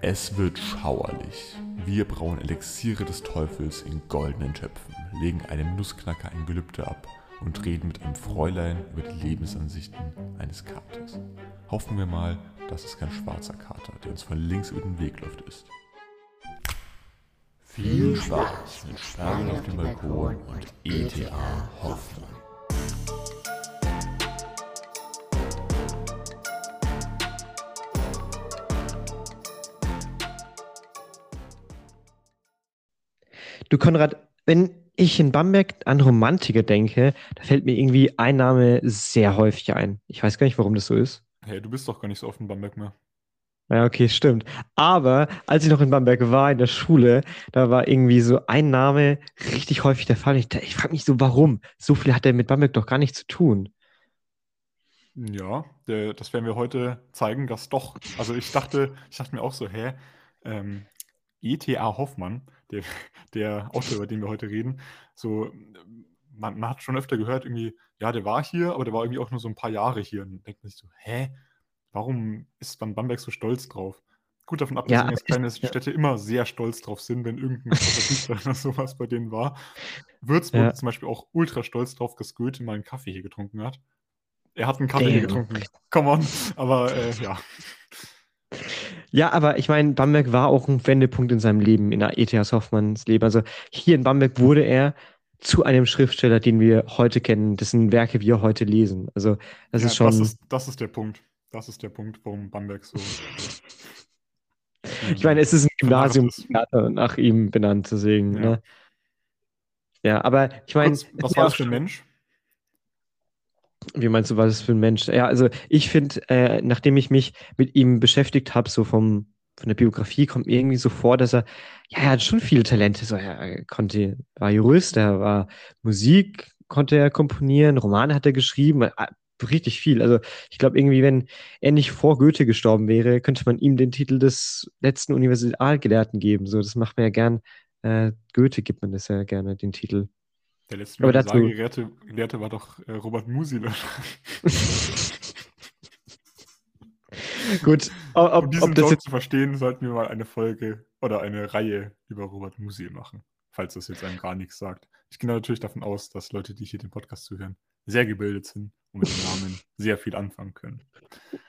Es wird schauerlich. Wir brauen Elixiere des Teufels in goldenen Töpfen, legen einem Nussknacker ein Gelübde ab und reden mit einem Fräulein über die Lebensansichten eines Katers. Hoffen wir mal, dass es kein schwarzer Kater, der uns von links über den Weg läuft, ist. Viel Spaß mit Sperren auf dem Balkon und ETA Hoffmann. Du, Konrad, wenn ich in Bamberg an Romantiker denke, da fällt mir irgendwie ein Name sehr häufig ein. Ich weiß gar nicht, warum das so ist. Hey, du bist doch gar nicht so oft in Bamberg mehr. Ja, okay, stimmt. Aber als ich noch in Bamberg war, in der Schule, da war irgendwie so ein Name richtig häufig der Fall. Ich, ich frage mich so, warum? So viel hat er mit Bamberg doch gar nichts zu tun. Ja, der, das werden wir heute zeigen, dass doch. Also ich dachte, ich dachte mir auch so, hä, ähm, E.T.A. Hoffmann, der, der Autor, über den wir heute reden, so, man, man, hat schon öfter gehört, irgendwie, ja, der war hier, aber der war irgendwie auch nur so ein paar Jahre hier. Und denkt man sich so, hä, warum ist man Bamberg so stolz drauf? Gut davon abgesehen, ja, dass kleine Städte immer sehr stolz drauf sind, wenn irgendein oder sowas bei denen war. Würzburg ja. zum Beispiel auch ultra stolz drauf, dass Goethe mal einen Kaffee hier getrunken hat. Er hat einen Kaffee Damn. hier getrunken. Come on. Aber äh, ja. Ja, aber ich meine, Bamberg war auch ein Wendepunkt in seinem Leben, in der E.T.A. Hoffmanns Leben. Also hier in Bamberg wurde er zu einem Schriftsteller, den wir heute kennen, dessen Werke wir heute lesen. Also das ja, ist schon. Das ist, das ist der Punkt. Das ist der Punkt, warum Bamberg so. ich meine, es ist ein Gymnasium nach ihm benannt, deswegen. Ja, ne? ja aber ich meine. Was war das für ein Mensch? Wie meinst du, was ist für ein Mensch? Ja, also ich finde, äh, nachdem ich mich mit ihm beschäftigt habe, so vom, von der Biografie, kommt mir irgendwie so vor, dass er, ja, er hat schon viele Talente. So, er konnte, war Jurist, er war Musik, konnte er komponieren, Romane hat er geschrieben, äh, richtig viel. Also ich glaube irgendwie, wenn er nicht vor Goethe gestorben wäre, könnte man ihm den Titel des letzten Universalgelehrten geben. So, das macht man ja gern. Äh, Goethe gibt man das ja gerne, den Titel. Der letzte Aber dazu... Gelehrte, Gelehrte war doch äh, Robert Musil. Gut, ob, um diesen ob das jetzt zu verstehen, sollten wir mal eine Folge oder eine Reihe über Robert Musil machen, falls das jetzt einem gar nichts sagt. Ich gehe natürlich davon aus, dass Leute, die hier den Podcast zuhören, sehr gebildet sind und mit dem Namen sehr viel anfangen können.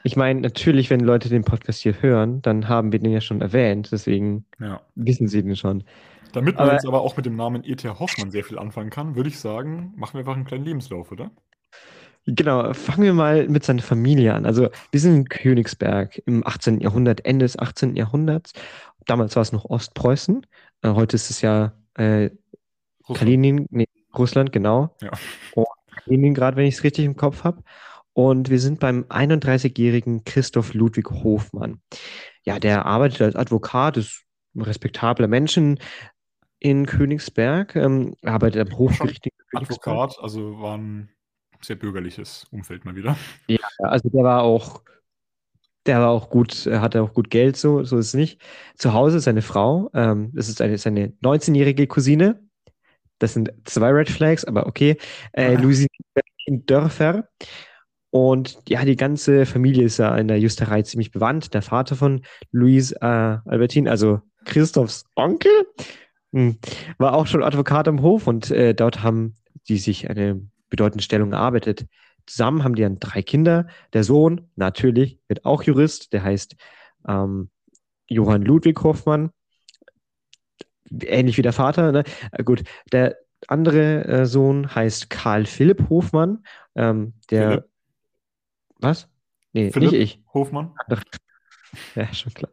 Ich meine, natürlich, wenn Leute den Podcast hier hören, dann haben wir den ja schon erwähnt, deswegen ja. wissen sie den schon. Damit man aber, jetzt aber auch mit dem Namen E.T. Hoffmann sehr viel anfangen kann, würde ich sagen, machen wir einfach einen kleinen Lebenslauf, oder? Genau, fangen wir mal mit seiner Familie an. Also wir sind in Königsberg im 18. Jahrhundert, Ende des 18. Jahrhunderts. Damals war es noch Ostpreußen. Äh, heute ist es ja äh, Russland. Kalinin, nee, Russland, genau. Ja. Und Kaliningrad, wenn ich es richtig im Kopf habe. Und wir sind beim 31-jährigen Christoph Ludwig Hofmann. Ja, der arbeitet als Advokat, ist ein respektabler Menschen, in Königsberg, ähm, arbeitet am Hofgericht in Königsberg. Advokat, also war ein sehr bürgerliches Umfeld mal wieder. Ja, also der war auch, der war auch gut, hatte auch gut Geld, so, so ist es nicht. Zu Hause seine Frau, ähm, das ist eine, seine 19-jährige Cousine. Das sind zwei Red Flags, aber okay. Äh, ah. Lucy Dörfer. Und ja, die ganze Familie ist ja in der Justerei ziemlich bewandt. Der Vater von Louise äh, Albertine, also Christophs Onkel. War auch schon Advokat am Hof und äh, dort haben die sich eine bedeutende Stellung erarbeitet. Zusammen haben die dann drei Kinder. Der Sohn, natürlich, wird auch Jurist, der heißt ähm, Johann Ludwig Hofmann. Ähnlich wie der Vater. Ne? Äh, gut, der andere äh, Sohn heißt Karl Philipp Hofmann. Ähm, der. Philipp. Was? Nee, Philipp nicht ich. Hofmann. Ja, schon klar.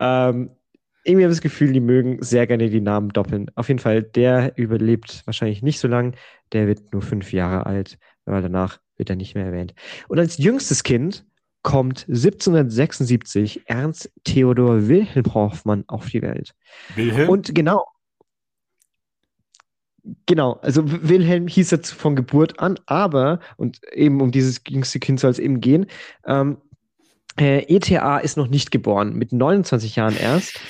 Ähm, irgendwie habe ich das Gefühl, die mögen sehr gerne die Namen doppeln. Auf jeden Fall, der überlebt wahrscheinlich nicht so lang. Der wird nur fünf Jahre alt, weil danach wird er nicht mehr erwähnt. Und als jüngstes Kind kommt 1776 Ernst Theodor Wilhelm Hoffmann auf die Welt. Wilhelm? Und genau. Genau, also Wilhelm hieß jetzt von Geburt an, aber, und eben um dieses jüngste Kind soll es eben gehen, ähm, äh, ETA ist noch nicht geboren, mit 29 Jahren erst.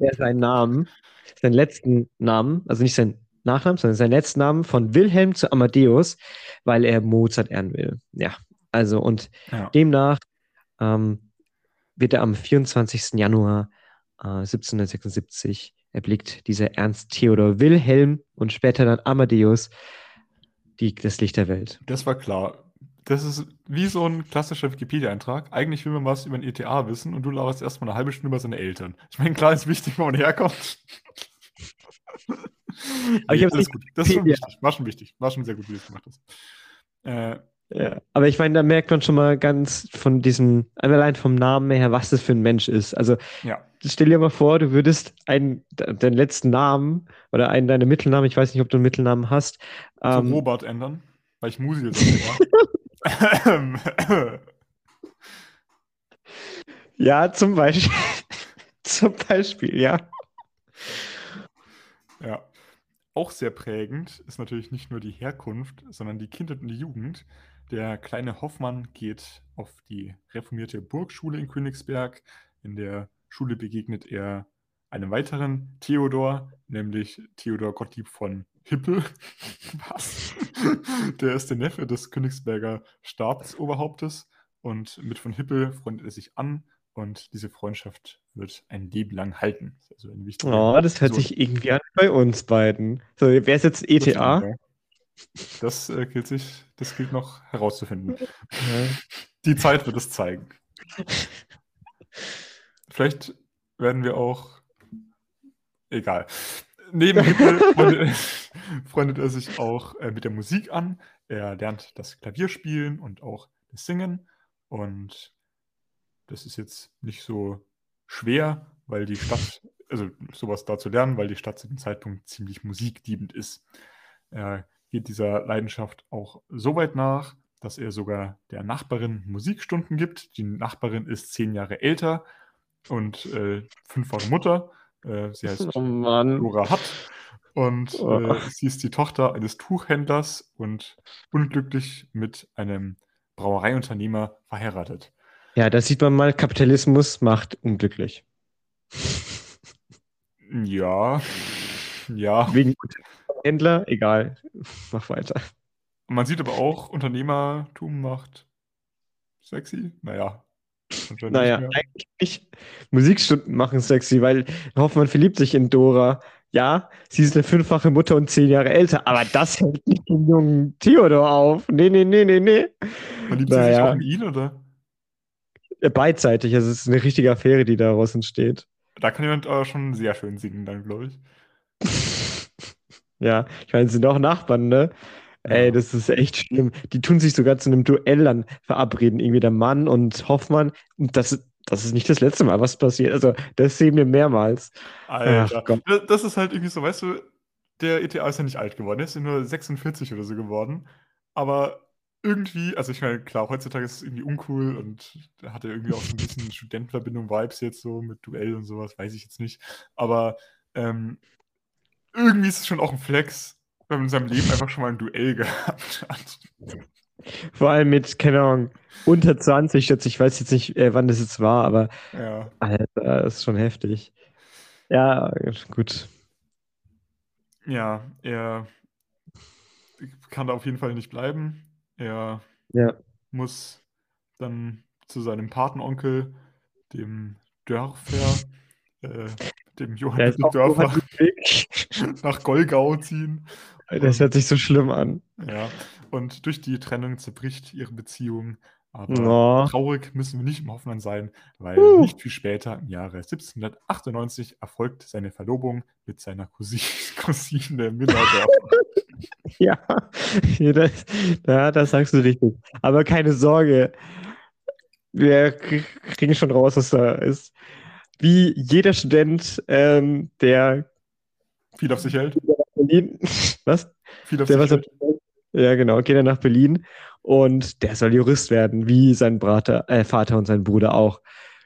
er seinen Namen, seinen letzten Namen, also nicht seinen Nachnamen, sondern seinen letzten Namen von Wilhelm zu Amadeus, weil er Mozart ehren will. Ja, also und ja. demnach ähm, wird er am 24. Januar äh, 1776 erblickt dieser Ernst Theodor Wilhelm und später dann Amadeus die, das Licht der Welt. Das war klar. Das ist wie so ein klassischer Wikipedia-Eintrag. Eigentlich will man was über ein ETA wissen und du laberst erstmal eine halbe Stunde über seine Eltern. Ich meine, klar ist wichtig, wo man herkommt. Aber ich nicht gut. Das ist schon wichtig. War schon wichtig. War schon sehr gut, wie du es gemacht hast. Äh, Ja, aber ich meine, da merkt man schon mal ganz von diesem, allein vom Namen her, was das für ein Mensch ist. Also ja. stell dir mal vor, du würdest einen, de- deinen letzten Namen oder einen deiner Mittelnamen, ich weiß nicht, ob du einen Mittelnamen hast, Zu ähm, Robert ändern, weil ich Musil war. Ja, zum Beispiel, zum Beispiel, ja. Ja. Auch sehr prägend ist natürlich nicht nur die Herkunft, sondern die Kindheit und die Jugend. Der kleine Hoffmann geht auf die reformierte Burgschule in Königsberg. In der Schule begegnet er einem weiteren Theodor, nämlich Theodor Gottlieb von Hippel. Was? Der ist der Neffe des Königsberger Staatsoberhauptes und mit von Hippel freundet er sich an und diese Freundschaft wird ein Leben lang halten. Das ist also Oh, das hört Person. sich irgendwie an bei uns beiden. So, wer ist jetzt ETA? Das, äh, gilt sich, das gilt noch herauszufinden. Die Zeit wird es zeigen. Vielleicht werden wir auch. Egal. Neben Hippel freundet, freundet er sich auch äh, mit der Musik an. Er lernt das Klavierspielen und auch das Singen. Und das ist jetzt nicht so schwer, weil die Stadt, also sowas da zu lernen, weil die Stadt zu dem Zeitpunkt ziemlich musikliebend ist. Er geht dieser Leidenschaft auch so weit nach, dass er sogar der Nachbarin Musikstunden gibt. Die Nachbarin ist zehn Jahre älter und äh, fünffache Mutter. Äh, sie heißt Oh. Dora Hatt. Und Oh. äh, sie ist die Tochter eines Tuchhändlers und unglücklich mit einem Brauereiunternehmer verheiratet. Ja, da sieht man mal, Kapitalismus macht unglücklich. Ja, ja. Wegen Händler, egal. Mach weiter. Man sieht aber auch, Unternehmertum macht sexy. Naja. Naja, eigentlich nicht. Musikstunden machen sexy, weil Hoffmann verliebt sich in Dora. Ja, sie ist eine fünffache Mutter und zehn Jahre älter, aber das hält nicht den jungen Theodor auf. Nee, nee, nee, nee, nee. Verliebt sie sich Naja. auch in ihn, oder? Beidseitig, also es ist eine richtige Affäre, die daraus entsteht. Da kann jemand aber schon sehr schön singen, dann, glaube ich. Ja, ich meine, sie sind auch Nachbarn, ne? Ey, Ja. das ist echt schlimm. Die tun sich sogar zu einem Duell dann verabreden, irgendwie der Mann und Hoffmann. Und das, das ist nicht das letzte Mal, was passiert. Also, das sehen wir mehrmals. Alter. Ach. Das- ist halt irgendwie so, weißt du, der ETA ist ja nicht alt geworden, er ist ja nur 46 oder so geworden. Aber irgendwie, also ich meine, klar, heutzutage ist es irgendwie uncool und da hat er irgendwie auch so ein bisschen Studentenverbindung-Vibes jetzt so mit Duell und sowas, weiß ich jetzt nicht. Aber ähm, irgendwie ist es schon auch ein Flex, in seinem Leben einfach schon mal ein Duell gehabt hat. Vor allem mit, keine Ahnung, unter 20 schätze ich, weiß jetzt nicht, äh, wann das jetzt war, aber Ja. Alter, das ist schon heftig. Ja, gut. Ja, er kann da auf jeden Fall nicht bleiben. Er Ja. muss dann zu seinem Patenonkel, dem Dörfer, äh, dem Johann Der ist Ludwig auch Dörfer, nach Golgau ziehen. Das hört sich so schlimm an. Ja, und durch die Trennung zerbricht ihre Beziehung. Aber Oh. traurig müssen wir nicht im Hoffmann sein, weil Uh. nicht viel später, im Jahre 1798, erfolgt seine Verlobung mit seiner Cousine, Cousine Dörfer. Ja, das, ja, das sagst du richtig. Aber keine Sorge, wir krie- kriegen schon raus, was da ist. Wie jeder Student, ähm, der Viel auf sich hält. Berlin, was? Viel auf Der was ja, genau, geht er nach Berlin und der soll Jurist werden, wie sein Brater, äh, Vater und sein Bruder auch.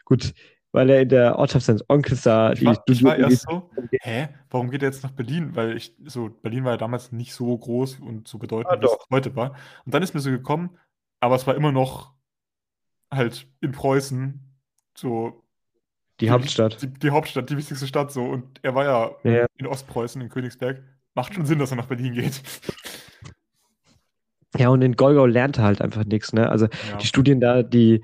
Gut, weil er in der Ortschaft seines Onkels da Ich war, ich war erst so, hä, warum geht er jetzt nach Berlin? Weil ich, so, Berlin war ja damals nicht so groß und so bedeutend, Ah, wie es heute war. Und dann ist mir so gekommen, aber es war immer noch halt in Preußen so die Hauptstadt. Die, die Hauptstadt, die wichtigste Stadt so. Und er war ja, Ja. in Ostpreußen, in Königsberg. Macht schon Sinn, dass er nach Berlin geht. Ja, und in Golgau lernt er halt einfach nichts, ne? Also Ja. die Studien da, die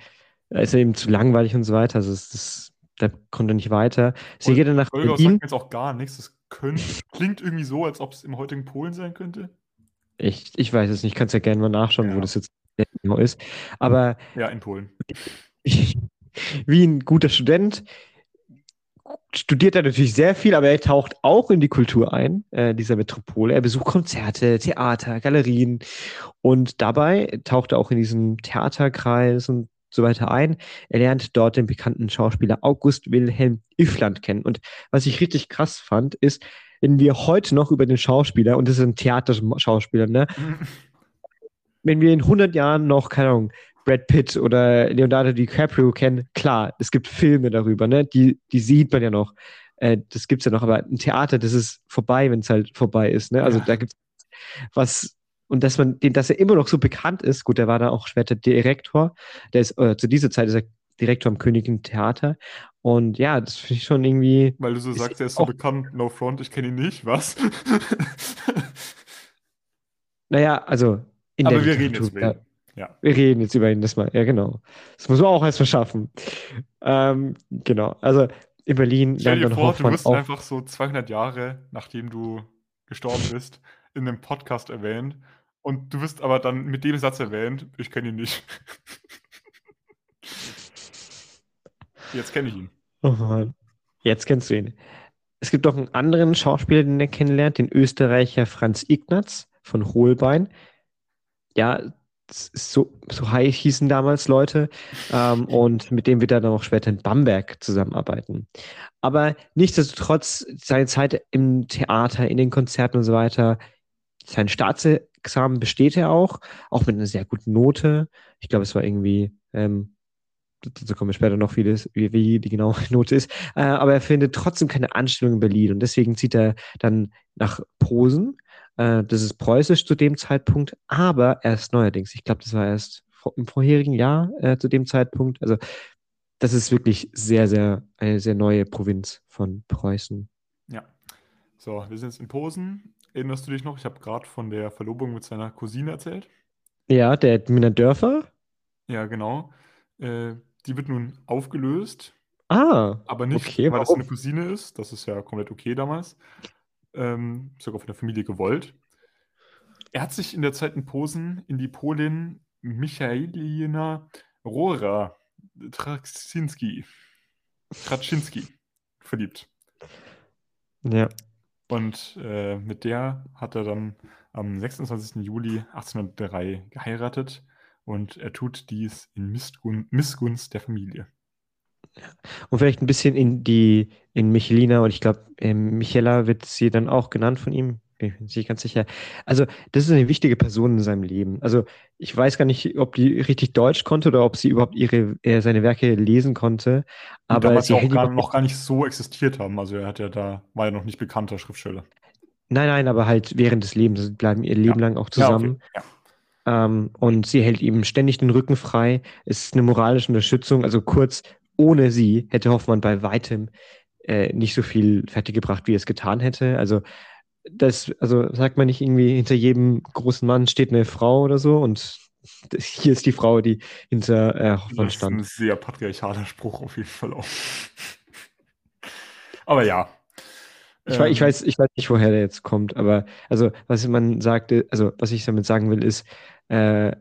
da ist er eben zu langweilig und so weiter. Also es ist da konnte er nicht weiter. Sie geht dann nach Olga sagt Berlin. mir jetzt auch gar nichts. Das könnte, klingt irgendwie so, als ob es im heutigen Polen sein könnte. Ich, ich weiß es nicht, kannst ja gerne mal nachschauen, wo Ja. das jetzt genau ist. Aber Ja, in Polen. wie ein guter Student studiert er natürlich sehr viel, aber er taucht auch in die Kultur ein, äh, dieser Metropole. Er besucht Konzerte, Theater, Galerien und dabei taucht er auch in diesen Theaterkreis und so weiter ein. Er lernt dort den bekannten Schauspieler August Wilhelm Iffland kennen. Und was ich richtig krass fand, ist, wenn wir heute noch über den Schauspieler, und das ist ein Theaterschauspieler, ne, wenn wir in 100 Jahren noch, keine Ahnung, Brad Pitt oder Leonardo DiCaprio kennen, klar, es gibt Filme darüber, ne? Die, die sieht man ja noch. Äh, das gibt's ja noch, aber ein Theater, das ist vorbei, wenn es halt vorbei ist, ne? Also Ja. da gibt's was, und dass man, den, dass er immer noch so bekannt ist, gut, der war da auch später Direktor, der ist, äh, zu dieser Zeit ist er Direktor am Königlichen Theater. Und ja, das finde ich schon irgendwie. Weil du so sagst, er ist so bekannt, no front, ich kenne ihn nicht, was? Naja, also in Aber der wir reden jetzt Literatur, über ja. Ja. Wir reden jetzt über ihn, das mal. Ja, genau. Das muss man auch erstmal schaffen. Ähm, genau. Also in Berlin Stell dir vor, du Hoffmann wirst auch. einfach so 200 Jahre, nachdem du gestorben bist, in einem Podcast erwähnt und du wirst aber dann mit dem Satz erwähnt, ich kenne ihn nicht. Jetzt kenne ich ihn. Oh Mann. Jetzt kennst du ihn. Es gibt noch einen anderen Schauspieler, den er kennenlernt, den Österreicher Franz Ignaz von Holbein. Ja, so, so high hießen damals Leute. Ähm, und mit dem wird er dann auch später in Bamberg zusammenarbeiten. Aber nichtsdestotrotz, seine Zeit im Theater, in den Konzerten und so weiter, sein Staatsexamen besteht er auch, auch mit einer sehr guten Note. Ich glaube, es war irgendwie, ähm, dazu kommen wir später noch, wie, das, wie, wie die genaue Note ist. Äh, aber er findet trotzdem keine Anstellung in Berlin und deswegen zieht er dann nach Posen. Äh, das ist preußisch zu dem Zeitpunkt, aber erst neuerdings. Ich glaube, das war erst im vorherigen Jahr äh, zu dem Zeitpunkt. Also das ist wirklich sehr, sehr, eine sehr neue Provinz von Preußen. Ja. So, wir sind jetzt in Posen. Erinnerst du dich noch? Ich habe gerade von der Verlobung mit seiner Cousine erzählt. Ja, der Mina Dörfer. Ja, genau. Äh, die wird nun aufgelöst, Ah, aber nicht, Okay, weil es warum? eine Cousine ist. Das ist ja komplett okay damals. Ähm, sogar von der Familie gewollt. Er hat sich in der Zeit in Posen in die Polin Michaelina Rora Traczynski, Traczynski verliebt. ja. Und äh, mit der hat er dann am 26. Juli 1803 geheiratet und er tut dies in Missgun Missgunst der Familie. Und vielleicht ein bisschen in die, in Michelina und ich glaube, ähm, Michela wird sie dann auch genannt von ihm. Bin ich mir nicht ganz sicher. Also, das ist eine wichtige Person in seinem Leben. Also, ich weiß gar nicht, ob die richtig Deutsch konnte oder ob sie überhaupt ihre, äh, seine Werke lesen konnte. Aber damals sie ja auch gar, noch gar nicht so existiert haben. Also er hat ja da, war ja noch nicht bekannter Schriftsteller. Nein, nein, aber halt während des Lebens. Sie bleiben ihr Leben lang auch Ja, okay. zusammen. Ja. Ähm, und sie hält ihm ständig den Rücken frei. Es ist eine moralische Unterstützung. Also kurz, ohne sie hätte Hoffmann bei weitem äh, nicht so viel fertiggebracht, wie er es getan hätte. Also das, also sagt man nicht irgendwie, hinter jedem großen Mann steht eine Frau oder so und das, hier ist die Frau, die hinter äh, Hoffmann Das ist ein stand. sehr patriarchaler Spruch auf jeden Fall auch. Aber ja. Ich, wei- ich, Ähm, weiß, ich weiß nicht, woher der jetzt kommt, aber also was man sagte, also was ich damit sagen will, ist, äh,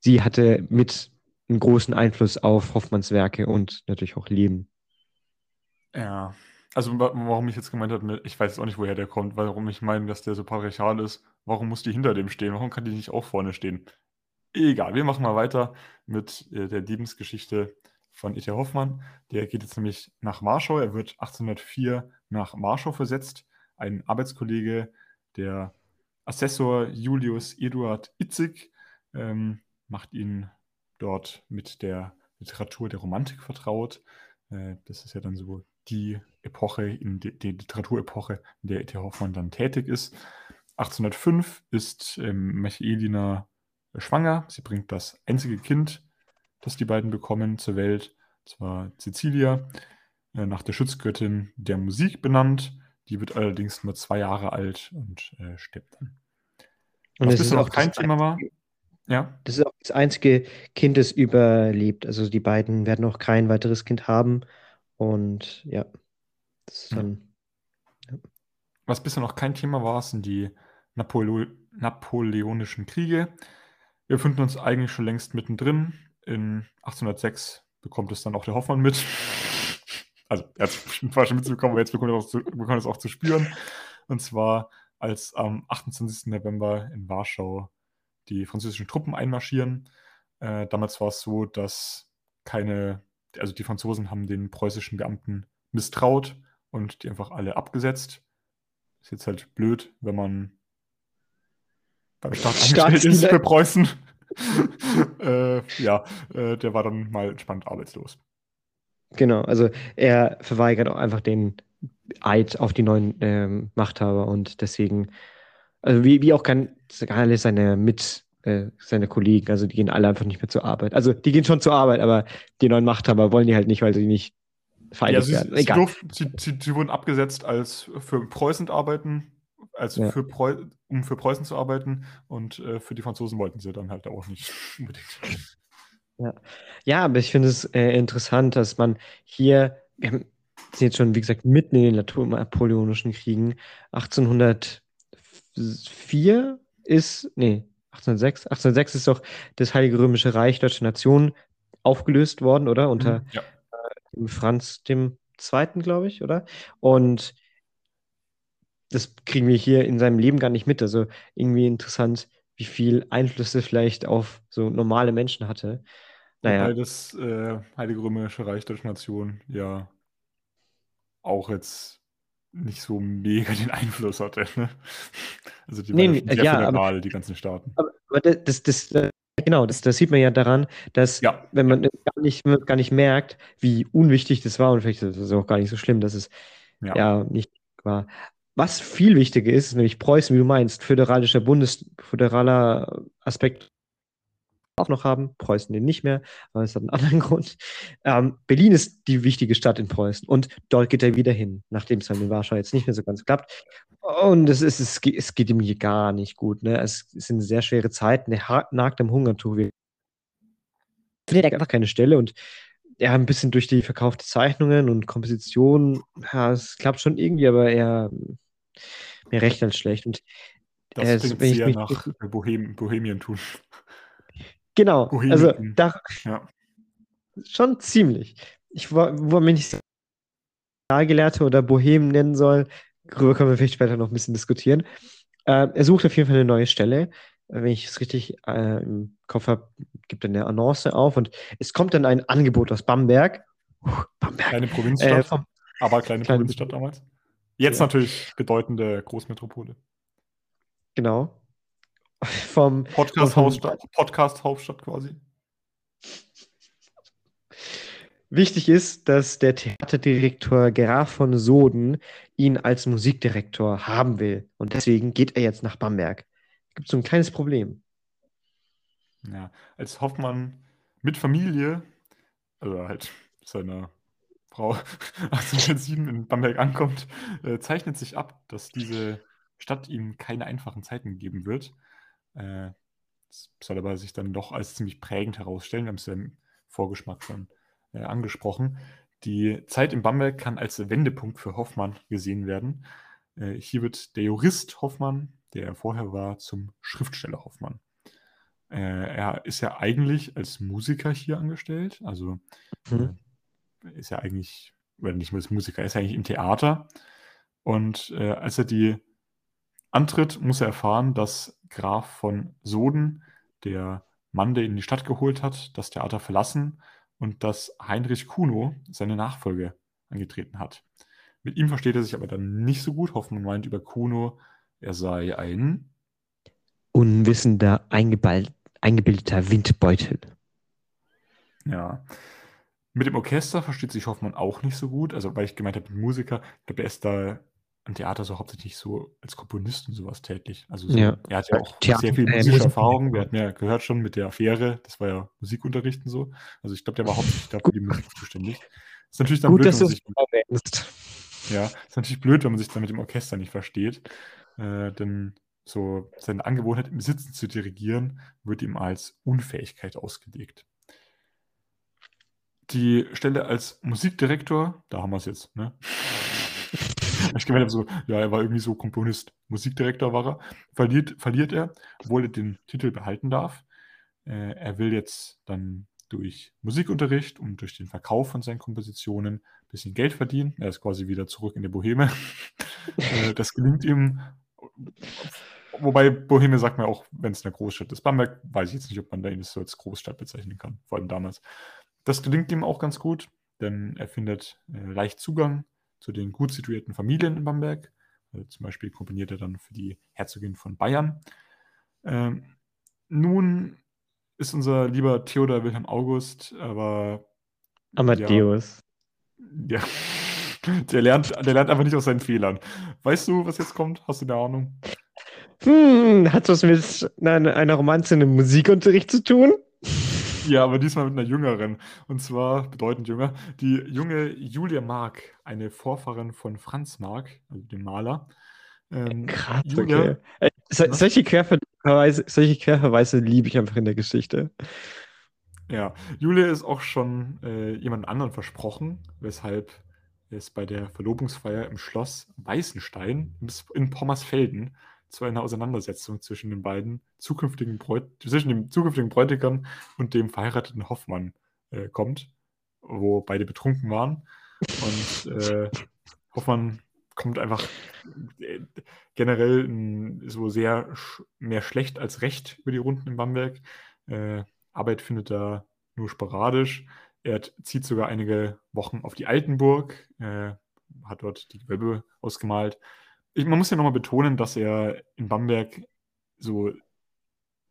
sie hatte mit einen großen Einfluss auf Hoffmanns Werke und natürlich auch Leben. Ja, also wa- warum ich jetzt gemeint habe, mit- ich weiß auch nicht, woher der kommt, warum ich meine, dass der so patriarchal ist. Warum muss die hinter dem stehen? Warum kann die nicht auch vorne stehen? Egal, wir machen mal weiter mit äh, der Lebensgeschichte von E.T. Hoffmann. Der geht jetzt nämlich nach Warschau. Er wird 1804 nach Warschau versetzt. Ein Arbeitskollege, der Assessor Julius Eduard Itzig, ähm, macht ihn dort mit der Literatur der Romantik vertraut. Äh, das ist ja dann so die Epoche, in de, die Literaturepoche, in der E.T. Hoffmann dann tätig ist. 1805 ist ähm, Michaelina schwanger. Sie bringt das einzige Kind, das die beiden bekommen, zur Welt. Das war Cecilia, äh, nach der Schutzgöttin der Musik benannt. Die wird allerdings nur zwei Jahre alt und äh, stirbt dann. Und Was bisher noch auch kein Thema war. Ja, Das ist auch das einzige Kind, das überlebt. Also die beiden werden auch kein weiteres Kind haben. Und ja, das ist Ja. dann. Was bisher noch kein Thema war, sind die Napoleo Napoleonischen Kriege. Wir befinden uns eigentlich schon längst mittendrin. In 1806 bekommt es dann auch der Hoffmann mit. Also, er hat es bestimmt mitbekommen, aber jetzt bekommt er zu, bekommt er es auch zu spüren. Und zwar, als am 28. November in Warschau die französischen Truppen einmarschieren. Äh, damals war es so, dass keine, also die Franzosen haben den preußischen Beamten misstraut und die einfach alle abgesetzt. Ist jetzt halt blöd, wenn man beim Staat angestellt ist für Preußen. äh, ja, äh, der war dann mal entspannt arbeitslos. Genau, also er verweigert auch einfach den Eid auf die neuen ähm, Machthaber und deswegen, also wie, wie auch kann, alle seine Mit, äh, seine Kollegen, also die gehen alle einfach nicht mehr zur Arbeit. Also die gehen schon zur Arbeit, aber die neuen Machthaber wollen die halt nicht, weil sie nicht Ja, vereidigt sie, werden. sie, durften, sie, sie, sie wurden abgesetzt als für Preußen arbeiten, also Ja. für Preu, um für Preußen zu arbeiten und äh, für die Franzosen wollten sie dann halt auch nicht unbedingt. Ja, aber ich finde es äh, interessant, dass man hier, wir haben, sind jetzt schon, wie gesagt, mitten in den Napoleonischen Kriegen. 1804 ist, nee, 1806, 1806 ist doch das Heilige Römische Reich Deutsche Nation aufgelöst worden, oder? Unter Mhm, ja. dem Franz dem Zweiten, glaube ich, oder? Und das kriegen wir hier in seinem Leben gar nicht mit. Also irgendwie interessant, wie viel Einflüsse vielleicht auf so normale Menschen hatte. Naja, das äh, Heilige Römische Reich Deutsche Nation ja auch jetzt nicht so mega den Einfluss hatte. Ne? Also die Nee, waren nee, ja sehr ja, aber- föderal, die ganzen Staaten. aber, aber das, das, das, äh, genau, das, das sieht man ja daran, dass Ja. wenn man gar nicht, gar nicht merkt, wie unwichtig das war und vielleicht ist es auch gar nicht so schlimm, dass es Ja. ja nicht war. Was viel wichtiger ist, ist nämlich Preußen, wie du meinst, föderalischer Bundes, föderaler Aspekt auch noch haben, Preußen den nicht mehr, aber es hat einen anderen Grund. Ähm, Berlin ist die wichtige Stadt in Preußen und dort geht er wieder hin, nachdem es dann in Warschau jetzt nicht mehr so ganz klappt. Und es, ist, es, geht, es geht ihm hier gar nicht gut. Ne? Es, es sind sehr schwere Zeiten, er nagt am Hungertuch. Wir findet einfach keine Stelle und ja, ein bisschen durch die verkaufte Zeichnungen und Komposition, ja, es klappt schon irgendwie, aber eher mehr recht als schlecht. Und Das äh, klingt sehr nach Bohem, Bohemien tun. Genau, Bohemian also da, Ja. schon ziemlich. Ich war, wo man nicht Gelehrte oder Bohem nennen soll, darüber können wir vielleicht später noch ein bisschen diskutieren. Äh, er sucht auf jeden Fall eine neue Stelle. Äh, Wenn ich es richtig äh, im Kopf habe, gibt er eine Annonce auf und es kommt dann ein Angebot aus Bamberg. Puh, Bamberg. Kleine Äh, Provinzstadt, vom, aber kleine, kleine- Provinzstadt damals. Jetzt Ja. natürlich bedeutende Großmetropole. genau. Vom, Podcast, vom- Hauptstadt, Podcast Hauptstadt quasi. Wichtig ist, dass der Theaterdirektor Graf von Soden ihn als Musikdirektor haben will. Und deswegen geht er jetzt nach Bamberg. Gibt so ein kleines Problem. Ja, als Hoffmann mit Familie, also halt seiner Frau 1807 in Bamberg ankommt, äh, zeichnet sich ab, dass diese Stadt ihm keine einfachen Zeiten geben wird. Äh, das soll aber sich dann doch als ziemlich prägend herausstellen. Wir haben es ja im Vorgeschmack schon äh, angesprochen. Die Zeit in Bamberg kann als Wendepunkt für Hoffmann gesehen werden. Äh, hier wird der Jurist Hoffmann, der er vorher war, zum Schriftsteller Hoffmann. Äh, er ist ja eigentlich als Musiker hier angestellt, also Mhm. äh, ist ja eigentlich, oder nicht nur als Musiker, er ist ja eigentlich im Theater. Und äh, als er die antritt, muss er erfahren, dass Graf von Soden, der Mann, der ihn in die Stadt geholt hat, das Theater verlassen und dass Heinrich Kuno seine Nachfolge angetreten hat. Mit ihm versteht er sich aber dann nicht so gut. Hoffmann meint über Kuno, er sei ein Unwissender, eingebildeter Windbeutel. Ja. Mit dem Orchester versteht sich Hoffmann auch nicht so gut. Also, weil ich gemeint habe, mit Musiker, ich glaube, er ist da am Theater so hauptsächlich so als Komponist und sowas tätig. Also, so, Ja. er hat ja auch Theater- sehr viel äh, musische Erfahrung. Wir hatten ja gehört schon mit der Affäre, das war ja Musikunterricht und so. Also, ich glaube, der war hauptsächlich dafür die Musik zuständig. Ist natürlich dann Gut, blöd, dass wenn du man sich, erwähnst. ja, ist natürlich blöd, wenn man sich dann mit dem Orchester nicht versteht. Äh, denn so seine Angewohnheit im Sitzen zu dirigieren, wird ihm als Unfähigkeit ausgelegt. die Stelle als Musikdirektor, da haben wir es jetzt, ne? Ich gemeint habe so, ja, er war irgendwie so Komponist, Musikdirektor war er, verliert, verliert er, obwohl er den Titel behalten darf. Äh, er will jetzt dann durch Musikunterricht und durch den Verkauf von seinen Kompositionen ein bisschen Geld verdienen. Er ist quasi wieder zurück in der Boheme. äh, das gelingt ihm. Wobei Boheme sagt man auch, wenn es eine Großstadt ist. Bamberg weiß ich jetzt nicht, ob man da das so als Großstadt bezeichnen kann, vor allem damals. Das gelingt ihm auch ganz gut, denn er findet äh, leicht Zugang zu den gut situierten Familien in Bamberg. Also zum Beispiel komponiert er dann für die Herzogin von Bayern. Ähm, nun ist unser lieber Theodor Wilhelm August, aber. Amadeus. Ja, ja. Der, lernt, der lernt einfach nicht aus seinen Fehlern. Weißt du, was jetzt kommt? Hast du eine Ahnung? Hm, hat was mit einer, einer Romanze in einem Musikunterricht zu tun? Ja, aber diesmal mit einer jüngeren. Und zwar bedeutend jünger. Die junge Julia Mark, eine Vorfahrin von Franz Mark, also dem Maler. Ähm, Krass, Julia, okay. Äh, so, solche, Querverweise, solche Querverweise liebe ich einfach in der Geschichte. Ja, Julia ist auch schon äh, jemand anderen versprochen, weshalb es bei der Verlobungsfeier im Schloss Weißenstein in Pommersfelden zu einer Auseinandersetzung zwischen den beiden zukünftigen Bräut zwischen dem zukünftigen Bräutigam und dem verheirateten Hoffmann äh, kommt, wo beide betrunken waren. Und äh, Hoffmann kommt einfach äh, generell in, so sehr sch mehr schlecht als recht über die Runden in Bamberg. Äh, Arbeit findet er nur sporadisch. Er zieht sogar einige Wochen auf die Altenburg, äh, hat dort die Gewölbe ausgemalt, ich, man muss ja nochmal betonen, dass er in Bamberg so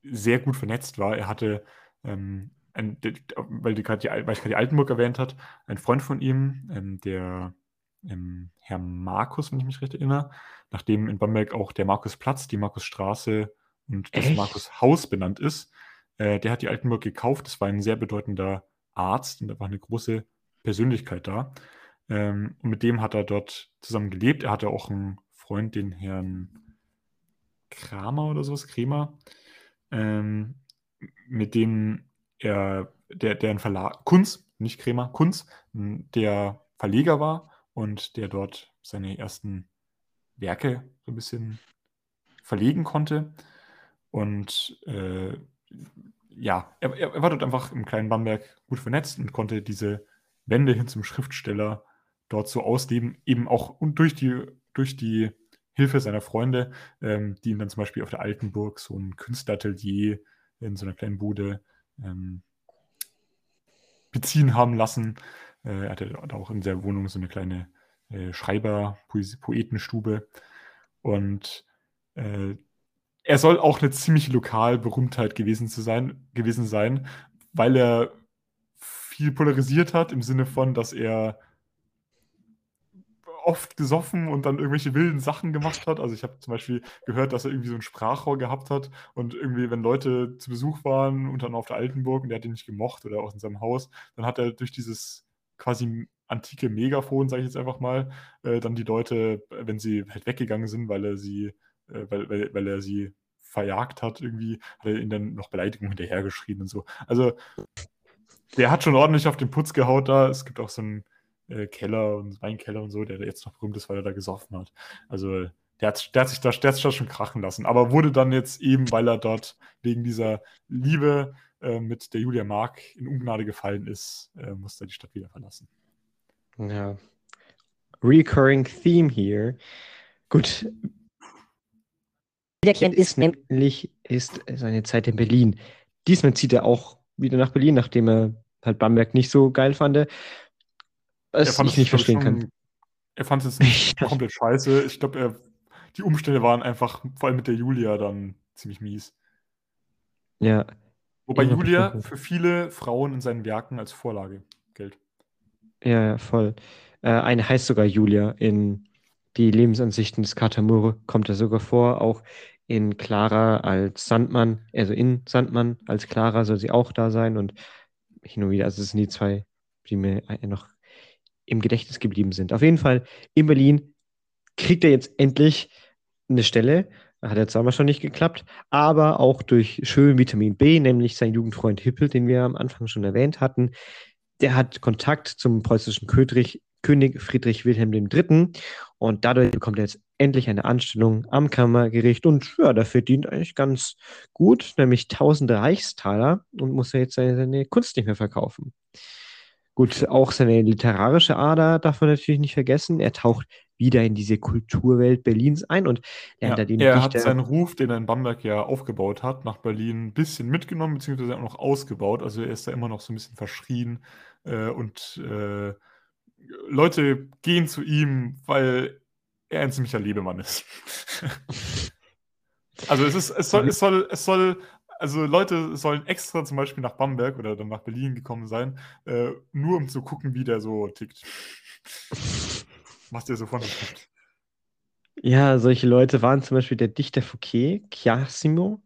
sehr gut vernetzt war. Er hatte, ähm, ein, weil, die, weil ich gerade die Altenburg erwähnt hat, ein Freund von ihm, ähm, der ähm, Herr Markus, wenn ich mich recht erinnere, nachdem in Bamberg auch der Markusplatz, die Markusstraße und das Markushaus benannt ist, äh, der hat die Altenburg gekauft. Das war ein sehr bedeutender Arzt und da war eine große Persönlichkeit da. Ähm, und mit dem hat er dort zusammen gelebt. Er hatte auch ein Freund, den Herrn Kramer oder sowas, Kremer, ähm, mit dem er, der, der ein Verlag, Kunz, nicht Kremer, Kunz, der Verleger war und der dort seine ersten Werke so ein bisschen verlegen konnte. Und äh, ja, er, er, war dort einfach im kleinen Bamberg gut vernetzt und konnte diese Wende hin zum Schriftsteller dort so ausleben, eben auch und durch die durch die Hilfe seiner Freunde, ähm, die ihn dann zum Beispiel auf der Altenburg so ein Künstleratelier in so einer kleinen Bude ähm, beziehen haben lassen. Äh, er hatte auch in der Wohnung so eine kleine äh, Schreiber-, Poetenstube. Und äh, er soll auch eine ziemliche Lokalberühmtheit gewesen, zu sein, gewesen sein, weil er viel polarisiert hat, im Sinne von, dass er oft gesoffen und dann irgendwelche wilden Sachen gemacht hat. Also ich habe zum Beispiel gehört, dass er irgendwie so ein Sprachrohr gehabt hat und irgendwie, wenn Leute zu Besuch waren und dann auf der Altenburg und der hat ihn nicht gemocht oder auch in seinem Haus, dann hat er durch dieses quasi antike Megafon, sage ich jetzt einfach mal, äh, dann die Leute, wenn sie halt weggegangen sind, weil er sie, äh, weil, weil, weil er sie verjagt hat, irgendwie, hat er ihnen dann noch Beleidigungen hinterhergeschrieben und so. Also der hat schon ordentlich auf den Putz gehaut da. Es gibt auch so ein äh, Keller und Weinkeller und so, der jetzt noch berühmt ist, weil er da gesoffen hat. Also der hat, der hat sich da, der hat sich da schon krachen lassen, aber wurde dann jetzt eben, weil er dort wegen dieser Liebe äh, mit der Julia Mark in Ungnade gefallen ist, äh, musste er die Stadt wieder verlassen. Ja. Recurring Theme hier. Gut. Wiederkehrend ist nämlich ist seine Zeit in Berlin. Diesmal zieht er auch wieder nach Berlin, nachdem er halt Bamberg nicht so geil fand was ich nicht verstehen schon, kann. Er fand es nicht komplett scheiße. Ich glaube, die Umstände waren einfach, vor allem mit der Julia, dann ziemlich mies. Ja. Wobei Julia für viele Frauen in seinen Werken als Vorlage gilt. Ja, ja, voll. Äh, eine heißt sogar Julia in die Lebensansichten des Katamure, kommt er sogar vor, auch in Clara als Sandmann, also in Sandmann als Clara soll sie auch da sein und hin und wieder, also es sind die zwei, die mir noch im Gedächtnis geblieben sind. Auf jeden Fall in Berlin kriegt er jetzt endlich eine Stelle. Hat ja zweimal schon nicht geklappt, aber auch durch schön Vitamin B, nämlich sein Jugendfreund Hippel, den wir am Anfang schon erwähnt hatten, der hat Kontakt zum preußischen König, König Friedrich Wilhelm III. Und dadurch bekommt er jetzt endlich eine Anstellung am Kammergericht und ja, der verdient eigentlich ganz gut, nämlich 1000 Reichstaler und muss ja jetzt seine, seine Kunst nicht mehr verkaufen. Gut, auch seine literarische Ader darf man natürlich nicht vergessen. Er taucht wieder in diese Kulturwelt Berlins ein und lernt ja, da den Er Dichter hat seinen Ruf, den er in Bamberg ja aufgebaut hat, nach Berlin ein bisschen mitgenommen, beziehungsweise auch noch ausgebaut. Also er ist da immer noch so ein bisschen verschrien äh, und äh, Leute gehen zu ihm, weil er ein ziemlicher Lebemann ist. also es ist, es soll, es soll, es soll, also Leute sollen extra zum Beispiel nach Bamberg oder dann nach Berlin gekommen sein, äh, nur um zu gucken, wie der so tickt. Was der so von. Ja, solche Leute waren zum Beispiel der Dichter Fouquet, Chiasimo,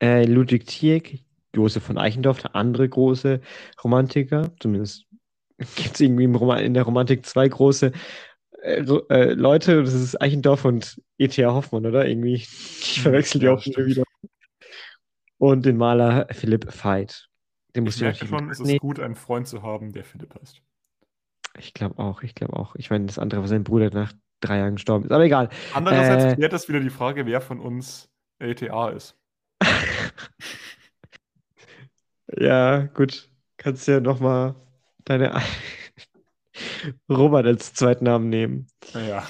äh, Ludwig Tieck, Josef von Eichendorff, der andere große Romantiker, zumindest gibt es irgendwie in der Romantik zwei große äh, äh, Leute, das ist Eichendorff und E.T.A. Hoffmann, oder? Irgendwie, ich hm, verwechsel die ja, auch schon wieder. Und den Maler Philipp Veit. Den ich merke schon, es ist gut, einen Freund zu haben, der Philipp heißt. Ich glaube auch, ich glaube auch. Ich meine, das andere war sein Bruder nach drei Jahren gestorben ist, aber egal. Andererseits äh, klärt das wieder die Frage, wer von uns ETA ist. ja, gut. Kannst ja nochmal deine Robert als zweiten Namen nehmen. Ja.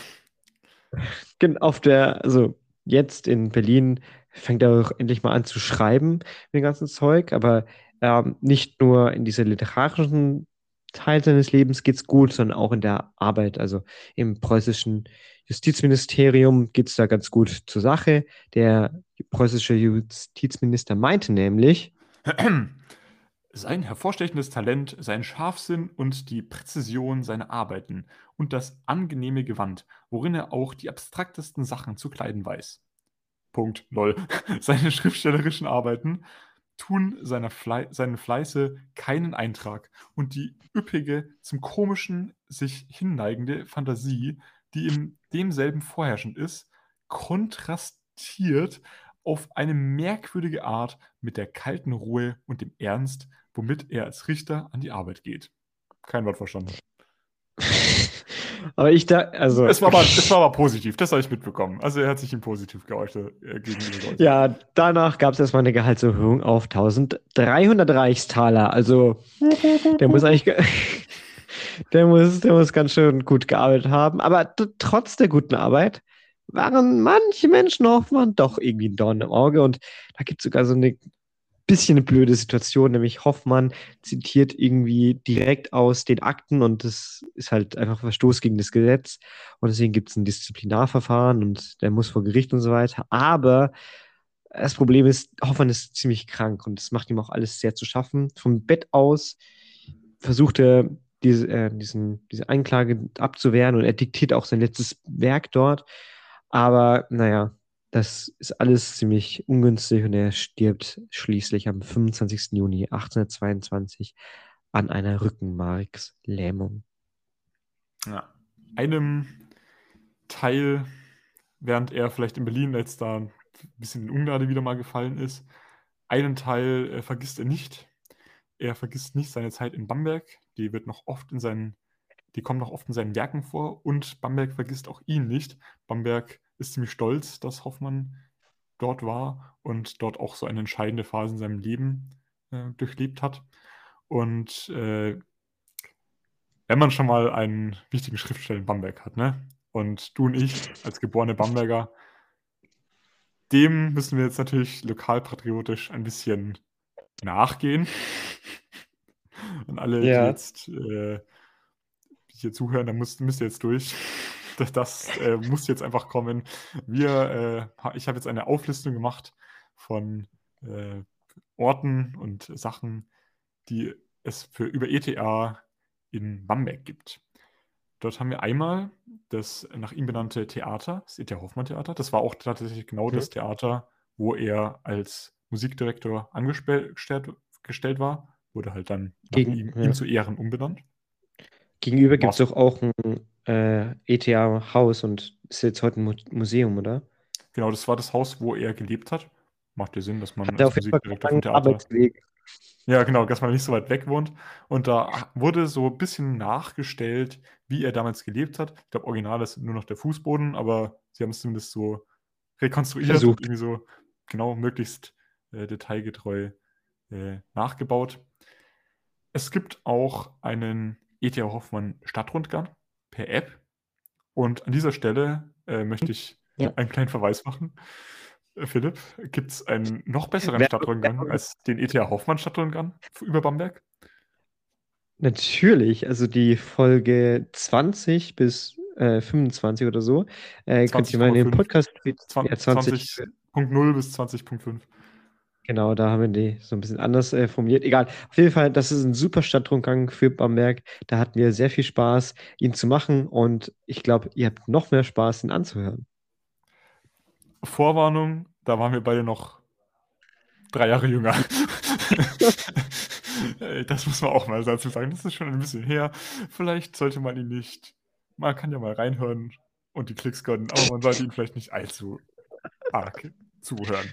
Auf der, also jetzt in Berlin fängt er auch endlich mal an zu schreiben mit dem ganzen Zeug, aber ähm, nicht nur in dieser literarischen Teil seines Lebens geht es gut, sondern auch in der Arbeit. Also im preußischen Justizministerium geht es da ganz gut zur Sache. Der preußische Justizminister meinte nämlich, sein hervorstechendes Talent, sein Scharfsinn und die Präzision seiner Arbeiten und das angenehme Gewand, worin er auch die abstraktesten Sachen zu kleiden weiß. Punkt, lol. Seine schriftstellerischen Arbeiten tun seiner Fle seinen Fleiße keinen Eintrag und die üppige, zum Komischen sich hinneigende Fantasie, die in demselben vorherrschend ist, kontrastiert auf eine merkwürdige Art mit der kalten Ruhe und dem Ernst, womit er als Richter an die Arbeit geht. Kein Wort verstanden. aber ich da, also. Es war aber, es war aber positiv, das habe ich mitbekommen. Also er hat sich ihm positiv geäußert äh. Ja, danach gab es erstmal eine Gehaltserhöhung auf 1300 Reichstaler. Also der muss eigentlich. der muss, der muss ganz schön gut gearbeitet haben. Aber trotz der guten Arbeit waren manche Menschen Hoffmann doch irgendwie ein Dorn im Auge. Und da gibt es sogar so eine bisschen eine blöde Situation, nämlich Hoffmann zitiert irgendwie direkt aus den Akten und das ist halt einfach Verstoß gegen das Gesetz und deswegen gibt es ein Disziplinarverfahren und der muss vor Gericht und so weiter. Aber das Problem ist, Hoffmann ist ziemlich krank und das macht ihm auch alles sehr zu schaffen. Vom Bett aus versucht er diese, äh, diesen, diese Anklage abzuwehren und er diktiert auch sein letztes Werk dort. Aber naja, das ist alles ziemlich ungünstig und er stirbt schließlich am 25. Juni 1822 an einer Rückenmarkslähmung. Ja, einem Teil, während er vielleicht in Berlin jetzt da ein bisschen in Ungnade wieder mal gefallen ist, einen Teil äh, vergisst er nicht. Er vergisst nicht seine Zeit in Bamberg. Die wird noch oft in seinen, die kommt noch oft in seinen Werken vor und Bamberg vergisst auch ihn nicht. Bamberg ist ziemlich stolz, dass Hoffmann dort war und dort auch so eine entscheidende Phase in seinem Leben äh, durchlebt hat. Und äh, wenn man schon mal einen wichtigen Schriftsteller in Bamberg hat, ne? Und du und ich als geborene Bamberger, dem müssen wir jetzt natürlich lokalpatriotisch ein bisschen nachgehen. Und alle, ja. die jetzt äh, hier zuhören, da müsst, müsst ihr jetzt durch das, äh, muss jetzt einfach kommen. Wir, äh, ich habe jetzt eine Auflistung gemacht von äh, Orten und Sachen, die es für über ETA in Bamberg gibt. Dort haben wir einmal das nach ihm benannte Theater, das ETA Hoffmann Theater. Das war auch tatsächlich genau okay. das Theater, wo er als Musikdirektor angestellt gestellt war. Wurde halt dann Gegen, ihm, ja. ihm, zu Ehren umbenannt. Gegenüber gibt es doch auch ein äh, ETA-Haus und ist jetzt heute ein Museum, oder? Genau, das war das Haus, wo er gelebt hat. Macht ja Sinn, dass man hat als Musikdirektor vom Theater... Arbeitsweg Ja, genau, dass man nicht so weit weg wohnt. Und da wurde so ein bisschen nachgestellt, wie er damals gelebt hat. Ich glaube, original ist nur noch der Fußboden, aber sie haben es zumindest so rekonstruiert Versucht. und irgendwie so genau möglichst äh, detailgetreu äh, nachgebaut. Es gibt auch einen E.T.A. Hoffmann Stadtrundgang per App. Und an dieser Stelle äh, möchte ich Ja. einen kleinen Verweis machen. Äh, Philipp, gibt es einen noch besseren Stadtrundgang als den E.T.A. Hoffmann Stadtrundgang über Bamberg? Natürlich, also die Folge 20 bis äh, 25 oder so, äh, könnt ihr mal in den 20,5. Podcast. Zwan- Ja, 20, 20.0 bis 20.5. Genau, da haben wir die so ein bisschen anders äh, formuliert. Egal. Auf jeden Fall, das ist ein super Stadtrundgang für Bamberg. Da hatten wir sehr viel Spaß, ihn zu machen. Und ich glaube, ihr habt noch mehr Spaß, ihn anzuhören. Vorwarnung, da waren wir beide noch drei Jahre jünger. Das muss man auch mal dazu sagen. Das ist schon ein bisschen her. Vielleicht sollte man ihn nicht. Man kann ja mal reinhören und die Klicks gönnen, aber man sollte ihn vielleicht nicht allzu arg zuhören.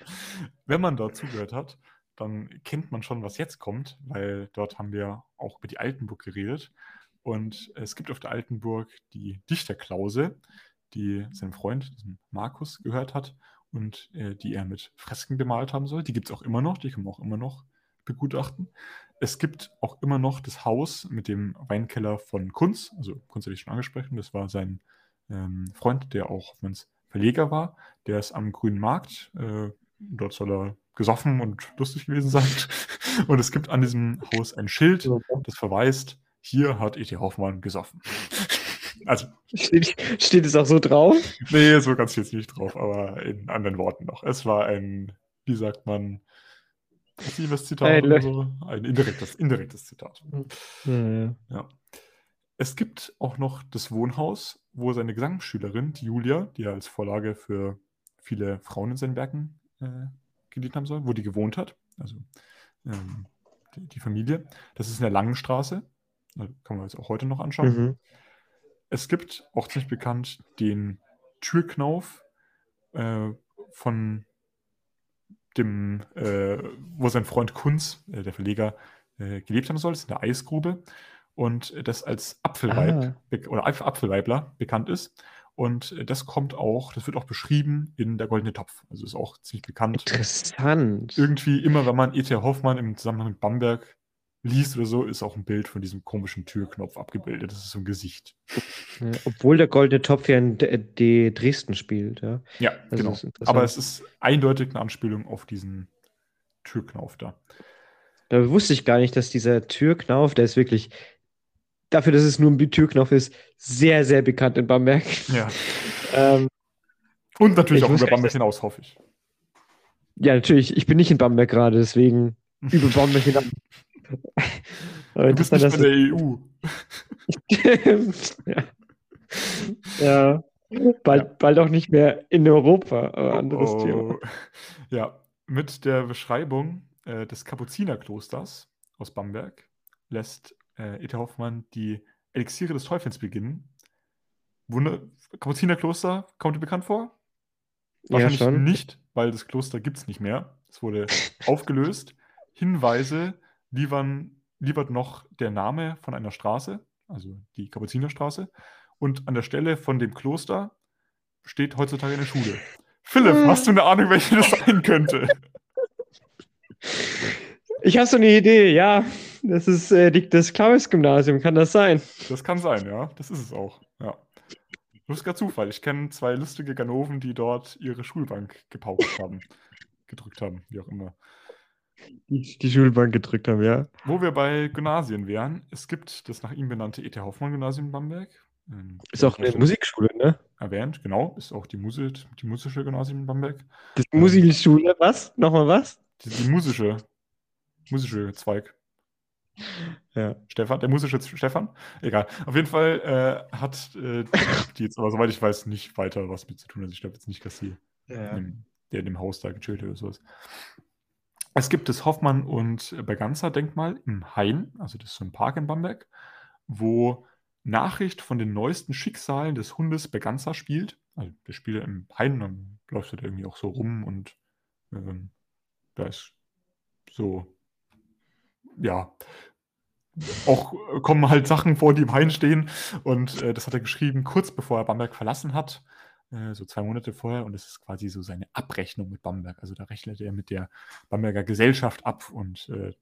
Wenn man dort zugehört hat, dann kennt man schon, was jetzt kommt, weil dort haben wir auch über die Altenburg geredet. Und es gibt auf der Altenburg die Dichterklause, die sein Freund, Markus, gehört hat und äh, die er mit Fresken bemalt haben soll. Die gibt es auch immer noch, die kann man auch immer noch begutachten. Es gibt auch immer noch das Haus mit dem Weinkeller von Kunz. Also Kunz hatte ich schon angesprochen, das war sein ähm, Freund, der auch Hoffmanns Verleger war. Der ist am Grünen Markt. Äh, dort soll er gesoffen und lustig gewesen sein. Und es gibt an diesem Haus ein Schild, das verweist, hier hat E.T. Hoffmann gesoffen. Also, Steht, steht es auch so drauf? nee, so ganz jetzt nicht drauf, aber in anderen Worten noch. Es war ein, wie sagt man, passives Zitat Ein oder so. Ein indirektes, indirektes Zitat. Ja, Ja. Es gibt auch noch das Wohnhaus, wo seine Gesangsschülerin, die Julia, die er als Vorlage für viele Frauen in seinen Werken äh, gedient haben soll, wo die gewohnt hat. Also ähm, die, die Familie. Das ist in der Langenstraße. Da kann man jetzt auch heute noch anschauen. Mhm. Es gibt auch ziemlich bekannt den Türknauf äh, von dem, äh, wo sein Freund Kunz, äh, der Verleger, äh, gelebt haben soll. Das ist eine Eisgrube und das als Apfelweib Ah. oder Apf- Apfelweibler bekannt ist. Und das kommt auch, das wird auch beschrieben in der Goldene Topf. Also ist auch ziemlich bekannt. Interessant. Irgendwie immer, wenn man E.T. Hoffmann im Zusammenhang mit Bamberg liest oder so, ist auch ein Bild von diesem komischen Türknopf abgebildet. Das ist so ein Gesicht. Ja, obwohl der Goldene Topf ja in D Dresden spielt. Ja. Ja, Also genau. Aber es ist eindeutig eine Anspielung auf diesen Türknauf da. Da wusste ich gar nicht, dass dieser Türknauf, der ist wirklich, dafür, dass es nur ein Türknauf ist, sehr, sehr bekannt in Bamberg. Ja. Ähm, Und natürlich Ich auch über Bamberg hinaus, hoffe ich. ja, natürlich, ich bin nicht in Bamberg gerade, deswegen über Bamberg hinaus. Du bist nicht interessant, bei der EU. dass es, ja. ja. Bald, Ja. bald auch nicht mehr in Europa, aber anderes Thema. Oh. Ja, mit der Beschreibung äh, des Kapuzinerklosters aus Bamberg lässt äh, E.T. Hoffmann die Elixiere des Teufels beginnen. Wunder Kapuzinerkloster, kommt dir bekannt vor? Ja, Wahrscheinlich schon. nicht, weil das Kloster gibt es nicht mehr. Es wurde aufgelöst. Hinweise liefern, liefert noch der Name von einer Straße, also die Kapuzinerstraße. Und an der Stelle von dem Kloster steht heutzutage eine Schule. Philipp, hast du eine Ahnung, welche das sein könnte? Ich habe so eine Idee, ja. Das ist äh, die, das Klaus-Gymnasium, kann das sein? Das kann sein, ja. Das ist es auch. Ja. Lustiger Zufall. Ich kenne zwei lustige Ganoven, die dort ihre Schulbank gepaukt haben. gedrückt haben, wie auch immer. Die, die Schulbank gedrückt haben, ja. Wo wir bei Gymnasien wären, es gibt das nach ihm benannte E.T. Hoffmann-Gymnasium in Bamberg. Ähm, Ist auch eine Musikschule, ne? Erwähnt, genau. Ist auch die, Muse, die musische Gymnasium in Bamberg. Das Musikschule, was? Nochmal was? Die, die musische, musische Zweig. Ja. Stefan, der musische Stefan? Egal. Auf jeden Fall äh, hat äh, die jetzt, aber soweit ich weiß, nicht weiter was mit zu tun. Also ich glaube jetzt nicht, dass sie ja. in, der in dem Haus da gechillt hat oder sowas. Es gibt das Hoffmann- und Berganza-Denkmal im Hain, also das ist so ein Park in Bamberg, wo Nachricht von den neuesten Schicksalen des Hundes Berganza spielt. Also der spielt im Hain, dann läuft er irgendwie auch so rum und ähm, da ist so ja, auch kommen halt Sachen vor, die im Hain stehen. Und äh, das hat er geschrieben, kurz bevor er Bamberg verlassen hat, äh, so zwei Monate vorher. Und es ist quasi so seine Abrechnung mit Bamberg. Also da rechnet er mit der Bamberger Gesellschaft ab und äh,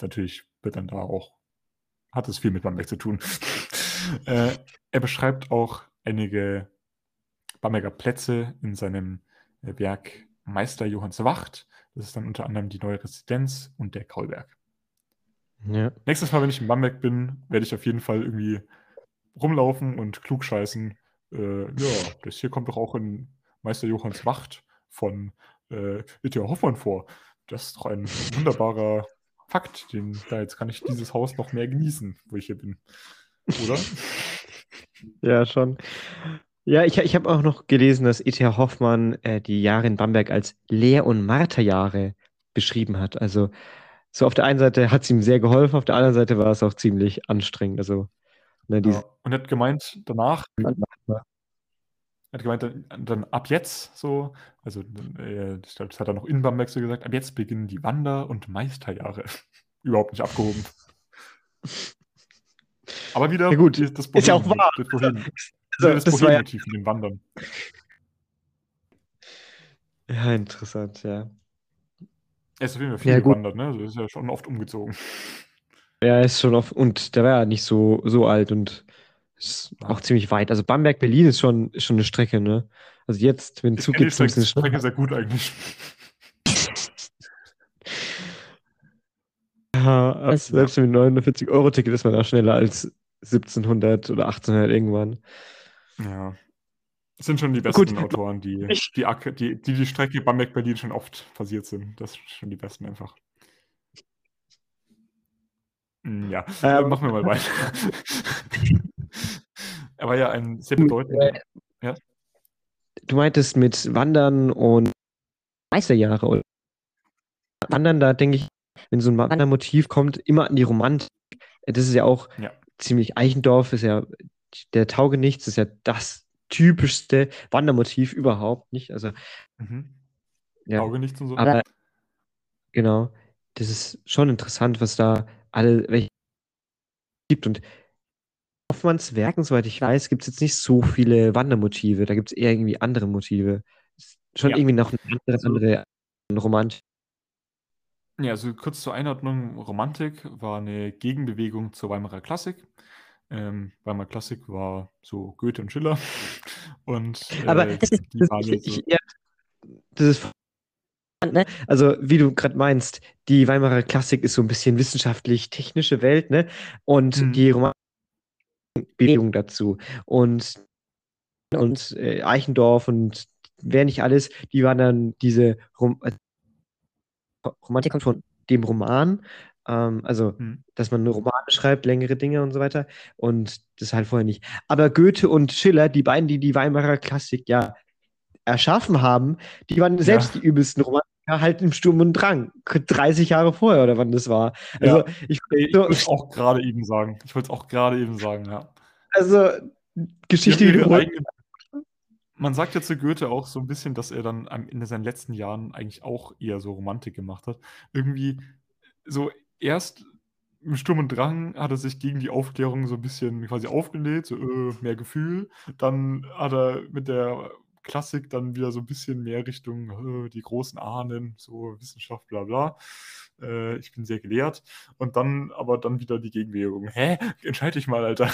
natürlich wird dann da auch, hat es viel mit Bamberg zu tun. äh, er beschreibt auch einige Bamberger Plätze in seinem äh, Werk Meister Johanns Wacht. Das ist dann unter anderem die neue Residenz und der Kaulberg. Ja. Nächstes Mal, wenn ich in Bamberg bin, werde ich auf jeden Fall irgendwie rumlaufen und klugscheißen. Äh, ja, das hier kommt doch auch in Meister Johanns Wacht von äh, E.T.A. Hoffmann vor. Das ist doch ein wunderbarer Fakt. Den, da jetzt kann ich dieses Haus noch mehr genießen, wo ich hier bin. Oder? ja, schon. Ja, ich, ich habe auch noch gelesen, dass E.T.H. Hoffmann äh, die Jahre in Bamberg als Lehr- und Marterjahre beschrieben hat. Also so auf der einen Seite hat es ihm sehr geholfen, auf der anderen Seite war es auch ziemlich anstrengend. Also, ne, ja. Und er hat gemeint, danach, er hat gemeint, dann, dann ab jetzt so, also äh, das hat er noch in Bamberg so gesagt, ab jetzt beginnen die Wander- und Meisterjahre. Überhaupt nicht abgehoben. Aber wieder ja, gut. das Problem, ist ja auch wahr. Das, also, das, das war ja mit dem Wandern. Ja, interessant, ja. Er ist auf jeden Fall viel ja, gewandert, ne? Also ist ja schon oft umgezogen. Ja, er ist schon oft, und der war ja nicht so, so alt und ist auch ziemlich weit. Also Bamberg-Berlin ist schon, ist schon eine Strecke, ne? Also jetzt, wenn Zug gibt, ist die Strecke sehr gut eigentlich. ja, selbst mit 49-Euro-Ticket ist man da schneller als 1700 oder 1800 irgendwann. Ja. Sind schon die besten Gut, Autoren, die die, die, die, die Strecke Bamberg-Berlin schon oft passiert sind. Das sind schon die besten einfach. Hm, ja, ähm, machen wir mal weiter. er war ja ein sehr bedeutender. Ja? Du meintest mit Wandern und Meisterjahre oder Wandern, da denke ich, wenn so ein Wandermotiv kommt, immer an die Romantik. Das ist ja auch ja. ziemlich Eichendorf, ist ja der Taugenichts, ist ja das typischste Wandermotiv überhaupt, nicht? Also, mhm. ja. Auge nichts und so. Aber, genau, das ist schon interessant, was da alle welche gibt. Und Hoffmanns Werken, soweit ich weiß, gibt es jetzt nicht so viele Wandermotive. Da gibt es eher irgendwie andere Motive. Schon ja. irgendwie noch eine andere, andere Romantik. Ja, also kurz zur Einordnung: Romantik war eine Gegenbewegung zur Weimarer Klassik. Ähm, Weimarer Klassik war so Goethe und Schiller. Und Aber äh, das ist, das, waren ich, so, ja, das ist ne? Also, wie du gerade meinst, die Weimarer Klassik ist so ein bisschen wissenschaftlich-technische Welt, ne? Und mhm. die Romantik Bewegung dazu. Und, und äh, Eichendorff und wer nicht alles, die waren dann diese Rom äh, Romantik kommt von dem Roman, ähm, also, mhm. dass man nur Romane schreibt, längere Dinge und so weiter. Und das halt vorher nicht. Aber Goethe und Schiller, die beiden, die die Weimarer Klassik ja erschaffen haben, die waren selbst ja. die übelsten Romantiker halt im Sturm und Drang. 30 Jahre vorher oder wann das war. Also, ja. ich, ich wollte es auch gerade eben sagen. Ich wollte es auch gerade eben sagen, ja. Also, Geschichte wiederholt. Man sagt ja zu Goethe auch so ein bisschen, dass er dann in seinen letzten Jahren eigentlich auch eher so Romantik gemacht hat. Irgendwie so erst im Sturm und Drang hat er sich gegen die Aufklärung so ein bisschen quasi aufgelehnt, so äh, mehr Gefühl. Dann hat er mit der Klassik dann wieder so ein bisschen mehr Richtung äh, die großen Ahnen, so Wissenschaft, bla bla. Äh, ich bin sehr gelehrt. Und dann aber dann wieder die Gegenbewegung. Hä? Entscheide dich mal, Alter.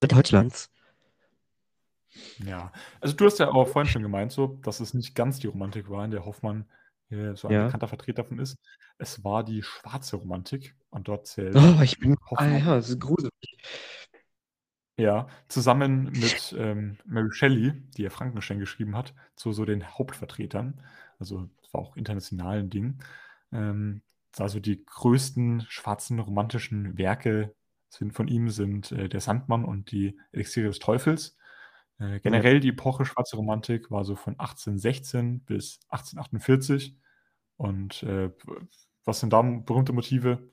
Deutschlands. Ja, also du hast ja auch vorhin schon gemeint, so, dass es nicht ganz die Romantik war, in der Hoffmann äh, so ein Ja. bekannter Vertreter davon ist. Es war die schwarze Romantik und dort zählt Oh, ich bin. Ah ja, das ist gruselig. Ja, zusammen mit ähm, Mary Shelley, die ja Frankenstein geschrieben hat, zu so den Hauptvertretern. Also es war auch international ein Ding. Ähm, also die größten schwarzen romantischen Werke sind von ihm sind äh, Der Sandmann und die Elixiere des Teufels. Äh, generell die Epoche Schwarze Romantik war so von 1816 bis 1848. Und äh, was sind da berühmte Motive?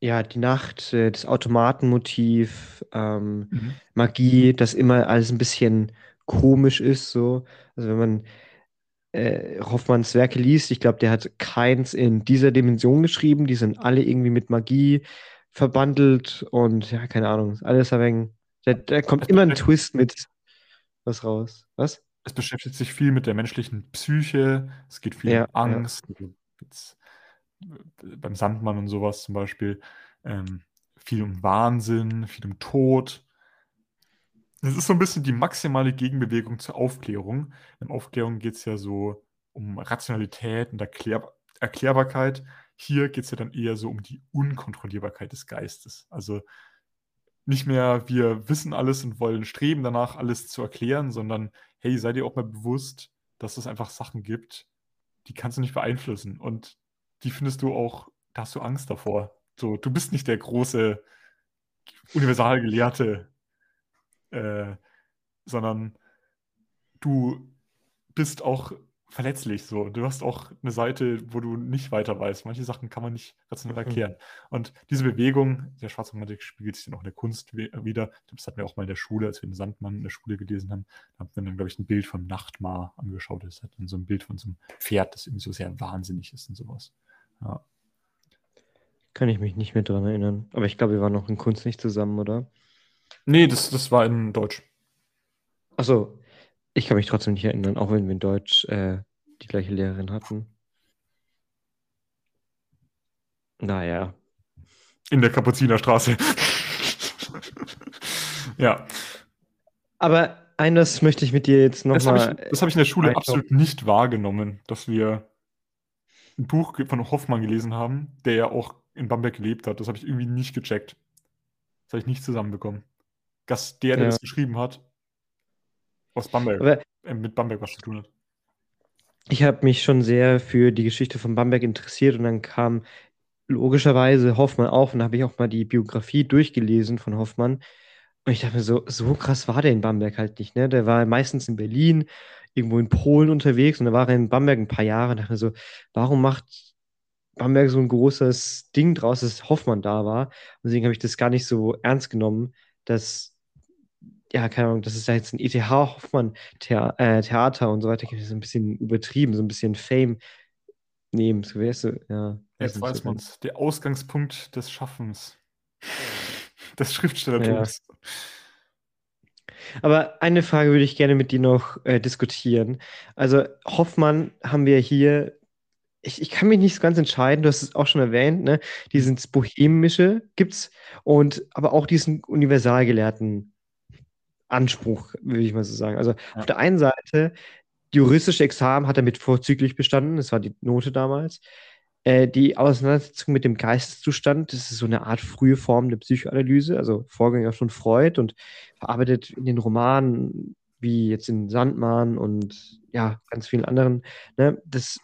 Ja, die Nacht, äh, das Automatenmotiv, ähm, mhm. Magie, das immer alles ein bisschen komisch ist, so. Also wenn man äh, Hoffmanns Werke liest, ich glaube, der hat keins in dieser Dimension geschrieben. Die sind alle irgendwie mit Magie verbandelt und ja, keine Ahnung, alles ein wenig, da, da kommt immer ein Twist mit was raus. Was? Es beschäftigt sich viel mit der menschlichen Psyche, es geht viel Ja, um Angst, jetzt, äh, beim Sandmann und sowas zum Beispiel, ähm, viel um Wahnsinn, viel um Tod. Es ist so ein bisschen die maximale Gegenbewegung zur Aufklärung. In Aufklärung geht es ja so um Rationalität und Erklär Erklärbarkeit. Hier geht es ja dann eher so um die Unkontrollierbarkeit des Geistes. Also nicht mehr, wir wissen alles und wollen streben danach, alles zu erklären, sondern hey, sei dir auch mal bewusst, dass es einfach Sachen gibt, die kannst du nicht beeinflussen. Und die findest du auch, da hast du Angst davor. So, du bist nicht der große Universalgelehrte, äh, sondern du bist auch verletzlich so. Du hast auch eine Seite, wo du nicht weiter weißt. Manche Sachen kann man nicht rational Mhm. erklären. Und diese Bewegung, der schwarze Romantik spiegelt sich dann auch in der Kunst wieder. Das hatten wir auch mal in der Schule, als wir den Sandmann in der Schule gelesen haben. Da haben wir dann, glaube ich, ein Bild vom Nachtmar angeschaut. Das hat dann so ein Bild von so einem Pferd, das irgendwie so sehr wahnsinnig ist und sowas. Ja. Kann ich mich nicht mehr dran erinnern. Aber ich glaube, wir waren noch in Kunst nicht zusammen, oder? Nee, das, das war in Deutsch. Achso, ich kann mich trotzdem nicht erinnern, auch wenn wir in Deutsch äh, die gleiche Lehrerin hatten. Naja. In der Kapuzinerstraße. ja. Aber eines möchte ich mit dir jetzt Das habe nochmal. ich, das hab ich in der Schule absolut nicht wahrgenommen, dass wir ein Buch von Hoffmann gelesen haben, der ja auch in Bamberg gelebt hat. Das habe ich irgendwie nicht gecheckt. Das habe ich nicht zusammenbekommen. Dass der, der Ja. das geschrieben hat, aus Bamberg, Aber äh, mit Bamberg was zu tun hat. ich habe mich schon sehr für die Geschichte von Bamberg interessiert und dann kam logischerweise Hoffmann auf und da habe ich auch mal die Biografie durchgelesen von Hoffmann. Und ich dachte mir so, so krass war der in Bamberg halt nicht, ne? Der war meistens in Berlin, irgendwo in Polen unterwegs und da war er in Bamberg ein paar Jahre und dachte mir so, warum macht Bamberg so ein großes Ding draus, dass Hoffmann da war? Und deswegen habe ich das gar nicht so ernst genommen, dass, ja, keine Ahnung, dass es da jetzt ein ETH Hoffmann Thea äh, Theater und so weiter das ist ein bisschen übertrieben, so ein bisschen Fame nehmen, so weißt du, ja. Jetzt weiß so man es. Der Ausgangspunkt des Schaffens. Des Schriftstellertums. Aber eine Frage würde ich gerne mit dir noch äh, diskutieren. Also Hoffmann haben wir hier, ich, ich kann mich nicht so ganz entscheiden, du hast es auch schon erwähnt, ne? Diesen Bohemische gibt's und aber auch diesen universalgelehrten Anspruch, würde ich mal so sagen. Also Ja. auf der einen Seite, juristische Examen hat er mit vorzüglich bestanden, das war die Note damals. Äh, die Auseinandersetzung mit dem Geisteszustand, das ist so eine Art frühe Form der Psychoanalyse, also Vorgänger von Freud und verarbeitet in den Romanen, wie jetzt in Sandmann und ja, ganz vielen anderen. Ne? Das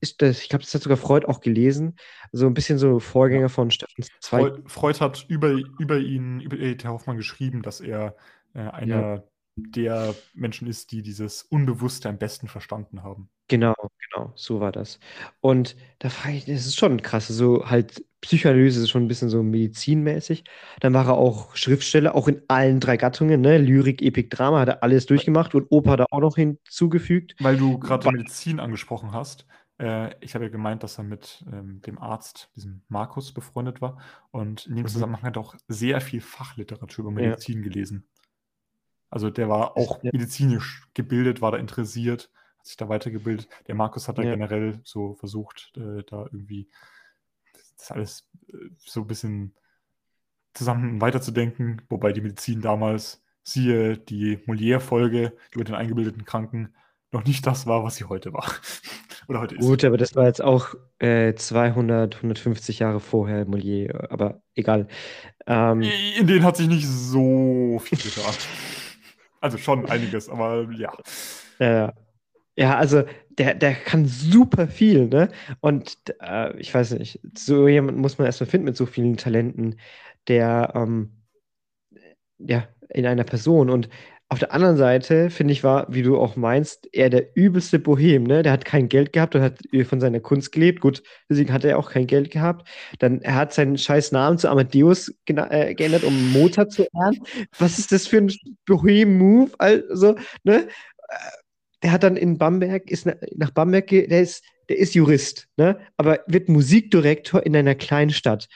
ist das, ich glaube, das hat sogar Freud auch gelesen. So ein bisschen so Vorgänger von Stefan Zweig. Freud, Freud hat über, über ihn, über E.T. Hoffmann geschrieben, dass er äh, einer der Menschen ist, die dieses Unbewusste am besten verstanden haben. Genau, genau, so war das. Und da frage ich, das ist schon krass. So halt Psychoanalyse ist schon ein bisschen so medizinmäßig. Dann war er auch Schriftsteller, auch in allen drei Gattungen, ne? Lyrik, Epik, Drama, hat er alles durchgemacht und Oper da auch noch hinzugefügt. Weil du gerade Medizin angesprochen hast. Äh, ich habe ja gemeint, dass er mit ähm, dem Arzt, diesem Markus, befreundet war. Und in dem Mhm. Zusammenhang hat er auch sehr viel Fachliteratur über Ja. Medizin gelesen. Also der war auch Ja. medizinisch gebildet, war da interessiert, hat sich da weitergebildet. Der Markus hat da Ja. generell so versucht, äh, da irgendwie das alles äh, so ein bisschen zusammen weiterzudenken, wobei die Medizin damals, siehe die Molière-Folge über den eingebildeten Kranken, noch nicht das war, was sie heute war. Oder heute ist. Gut, aber das war jetzt auch äh, 200, 150 Jahre vorher Molière, aber egal. Ähm, In denen hat sich nicht so viel getan. Also schon einiges, aber ja. Ja, ja, also der, der kann super viel, ne? Und äh, ich weiß nicht, so jemand muss man erstmal finden mit so vielen Talenten, der ähm, ja in einer Person. Und auf der anderen Seite, finde ich, war, wie du auch meinst, er der übelste Bohem, ne? Der hat kein Geld gehabt und hat äh, von seiner Kunst gelebt. Gut, deswegen hat er auch kein Geld gehabt. Dann er hat seinen scheiß Namen zu Amadeus äh, geändert, um Mozart zu ehren. Was ist das für ein Bohem-Move? Also, ne? der hat dann in Bamberg, ist nach Bamberg, der ist, der ist Jurist, ne? aber wird Musikdirektor in einer kleinen Stadt.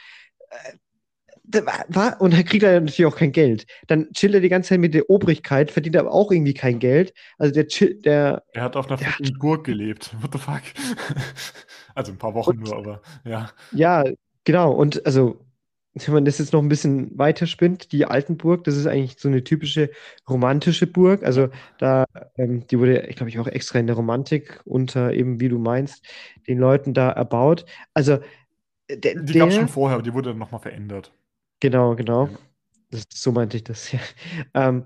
Äh, war, und da kriegt er natürlich auch kein Geld. Dann chillt er die ganze Zeit mit der Obrigkeit, verdient aber auch irgendwie kein Geld. Also der chill, der. Er hat auf einer fucking Burg gelebt. What the fuck? also ein paar Wochen und, nur, aber ja. Ja, genau. Und also, wenn man das jetzt noch ein bisschen weiter spinnt, die Altenburg, das ist eigentlich so eine typische romantische Burg. Also da, ähm, die wurde, ich glaube ich, auch extra in der Romantik unter eben, wie du meinst, den Leuten da erbaut. Also der, die gab es schon vorher, aber die wurde dann nochmal verändert. Genau, genau. Ja. Das, so meinte ich das, ja. Ähm,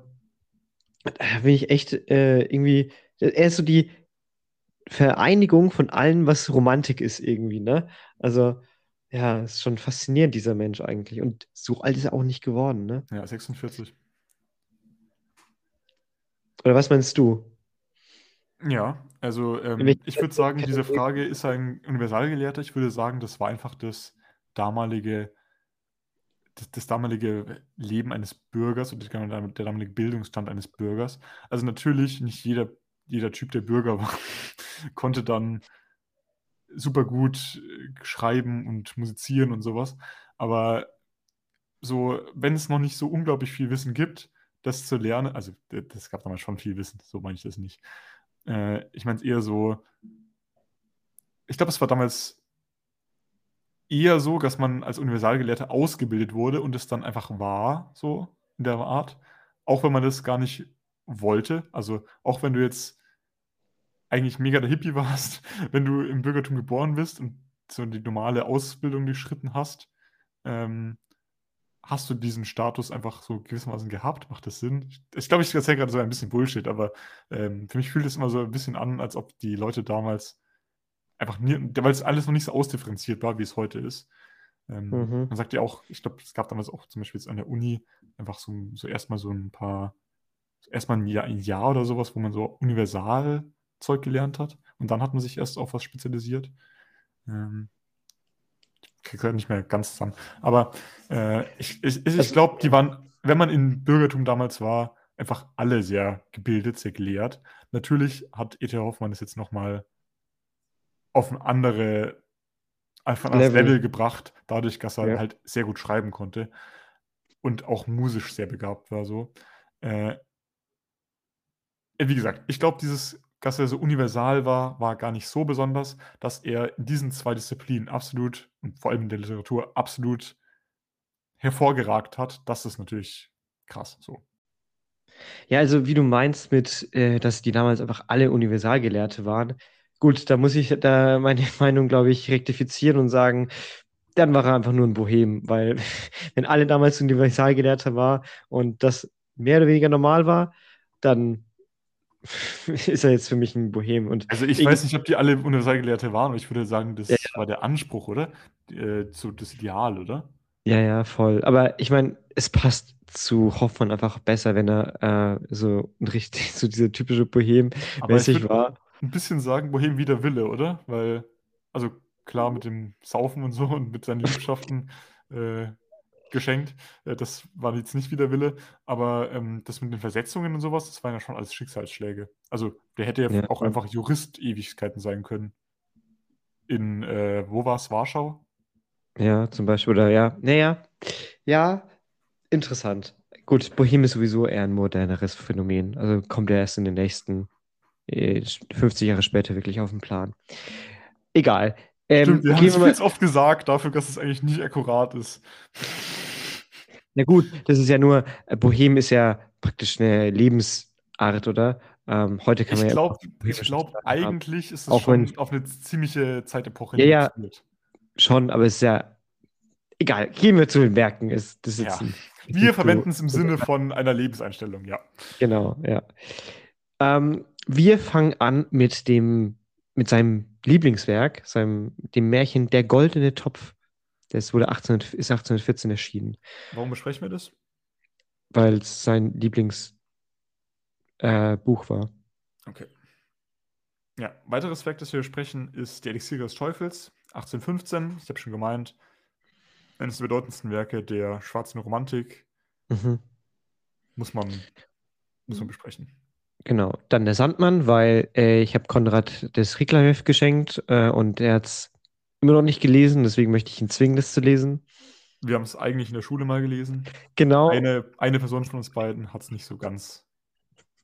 da bin ich echt äh, irgendwie, er ist so die Vereinigung von allem, was Romantik ist, irgendwie, ne? Also, ja, ist schon faszinierend, dieser Mensch eigentlich. Und so alt ist er auch nicht geworden, ne? Ja, 46. Oder was meinst du? Ja, also ähm, ich würde sagen, diese Frage ist ein Universalgelehrter. Ich würde sagen, das war einfach das damalige das, das damalige Leben eines Bürgers und der damalige Bildungsstand eines Bürgers. Also natürlich, nicht jeder, jeder Typ, der Bürger war, konnte dann super gut äh, schreiben und musizieren und sowas. Aber so, wenn es noch nicht so unglaublich viel Wissen gibt, das zu lernen, also das gab damals schon viel Wissen, so meine ich das nicht. Äh, ich meine es eher so, ich glaube, es war damals eher so, dass man als Universalgelehrter ausgebildet wurde und es dann einfach war, so in der Art. Auch wenn man das gar nicht wollte. Also auch wenn du jetzt eigentlich mega der Hippie warst, wenn du im Bürgertum geboren bist und so die normale Ausbildung durchschritten hast, ähm, hast du diesen Status einfach so gewissermaßen gehabt? Macht das Sinn? Ich glaube, ich erzähle gerade so ein bisschen Bullshit, aber ähm, für mich fühlt es immer so ein bisschen an, als ob die Leute damals einfach weil es alles noch nicht so ausdifferenziert war, wie es heute ist. Ähm, mhm. Man sagt ja auch, ich glaube, es gab damals auch zum Beispiel jetzt an der Uni einfach so, so erstmal so ein paar, erstmal ein Jahr, ein Jahr oder sowas, wo man so Universalzeug gelernt hat. Und dann hat man sich erst auf was spezialisiert. Ähm, ich kriege halt nicht mehr ganz zusammen. Aber äh, ich, ich, ich, ich glaube, die waren, wenn man im Bürgertum damals war, einfach alle sehr gebildet, sehr gelehrt. Natürlich hat E.T. Hoffmann es jetzt nochmal auf ein andere, einfach ein Level. Level gebracht, dadurch, dass er ja. halt sehr gut schreiben konnte und auch musisch sehr begabt war. So. Äh, wie gesagt, ich glaube, dieses, dass er so universal war, war gar nicht so besonders, dass er in diesen zwei Disziplinen absolut und vor allem in der Literatur absolut hervorgeragt hat. Das ist natürlich krass so. Ja, also wie du meinst mit, äh, dass die damals einfach alle Universalgelehrte waren, Gut, da muss ich da meine Meinung, glaube ich, rektifizieren und sagen, dann war er einfach nur ein Bohem, weil wenn alle damals Universalgelehrter war und das mehr oder weniger normal war, dann ist er jetzt für mich ein Bohem. Und also ich, weiß nicht, ob die alle Universalgelehrte waren, aber ich würde sagen, das ja, ja. war der Anspruch, oder? Äh, so das Ideal, oder? Ja, ja, voll. Aber ich meine, es passt zu Hoffmann einfach besser, wenn er äh, so richtig, so dieser typische Bohem mäßig war ein bisschen sagen, wohin wie der Wille, oder? Weil, also klar, mit dem Saufen und so und mit seinen Liebschaften äh, geschenkt, äh, das war jetzt nicht wie der Wille, aber ähm, das mit den Versetzungen und sowas, das waren ja schon alles Schicksalsschläge. Also der hätte ja, ja. auch einfach Jurist Ewigkeiten sein können. In, äh, wo war es, Warschau? Ja, zum Beispiel, oder ja, naja, ja, interessant. Gut, Bohem ist sowieso eher ein moderneres Phänomen. Also kommt er erst in den nächsten 50 Jahre später wirklich auf den Plan. Egal. Ähm, Stimmt, wir haben es viel oft gesagt, dafür, dass es eigentlich nicht akkurat ist. Na gut, das ist ja nur, äh, Bohem ist ja praktisch eine Lebensart, oder? Ähm, heute kann man ich glaub, ja. Ich glaube, eigentlich ist es schon wenn, auf eine ziemliche Zeitepoche ja, ja, schon, aber es ist ja egal. Gehen wir zu den Werken. Ist, das ja. wir verwenden es im Sinne von einer Lebenseinstellung, ja. Genau, ja. Ähm, wir fangen an mit dem, mit seinem Lieblingswerk, seinem, dem Märchen Der goldene Topf. Das wurde 18, ist 1814 erschienen. Warum besprechen wir das? Weil es sein Lieblingsbuch äh, war. Okay. Ja, weiteres Werk, das wir besprechen, ist Die Elixiere des Teufels, 1815. Ich habe schon gemeint, eines der bedeutendsten Werke der schwarzen Romantik. Mhm. Muss man, muss man besprechen. Genau. Dann der Sandmann, weil äh, ich habe Konrad das Ricklerheft geschenkt äh, und er hat es immer noch nicht gelesen, deswegen möchte ich ihn zwingen, das zu lesen. Wir haben es eigentlich in der Schule mal gelesen. Genau. Eine, eine Person von uns beiden hat es nicht so ganz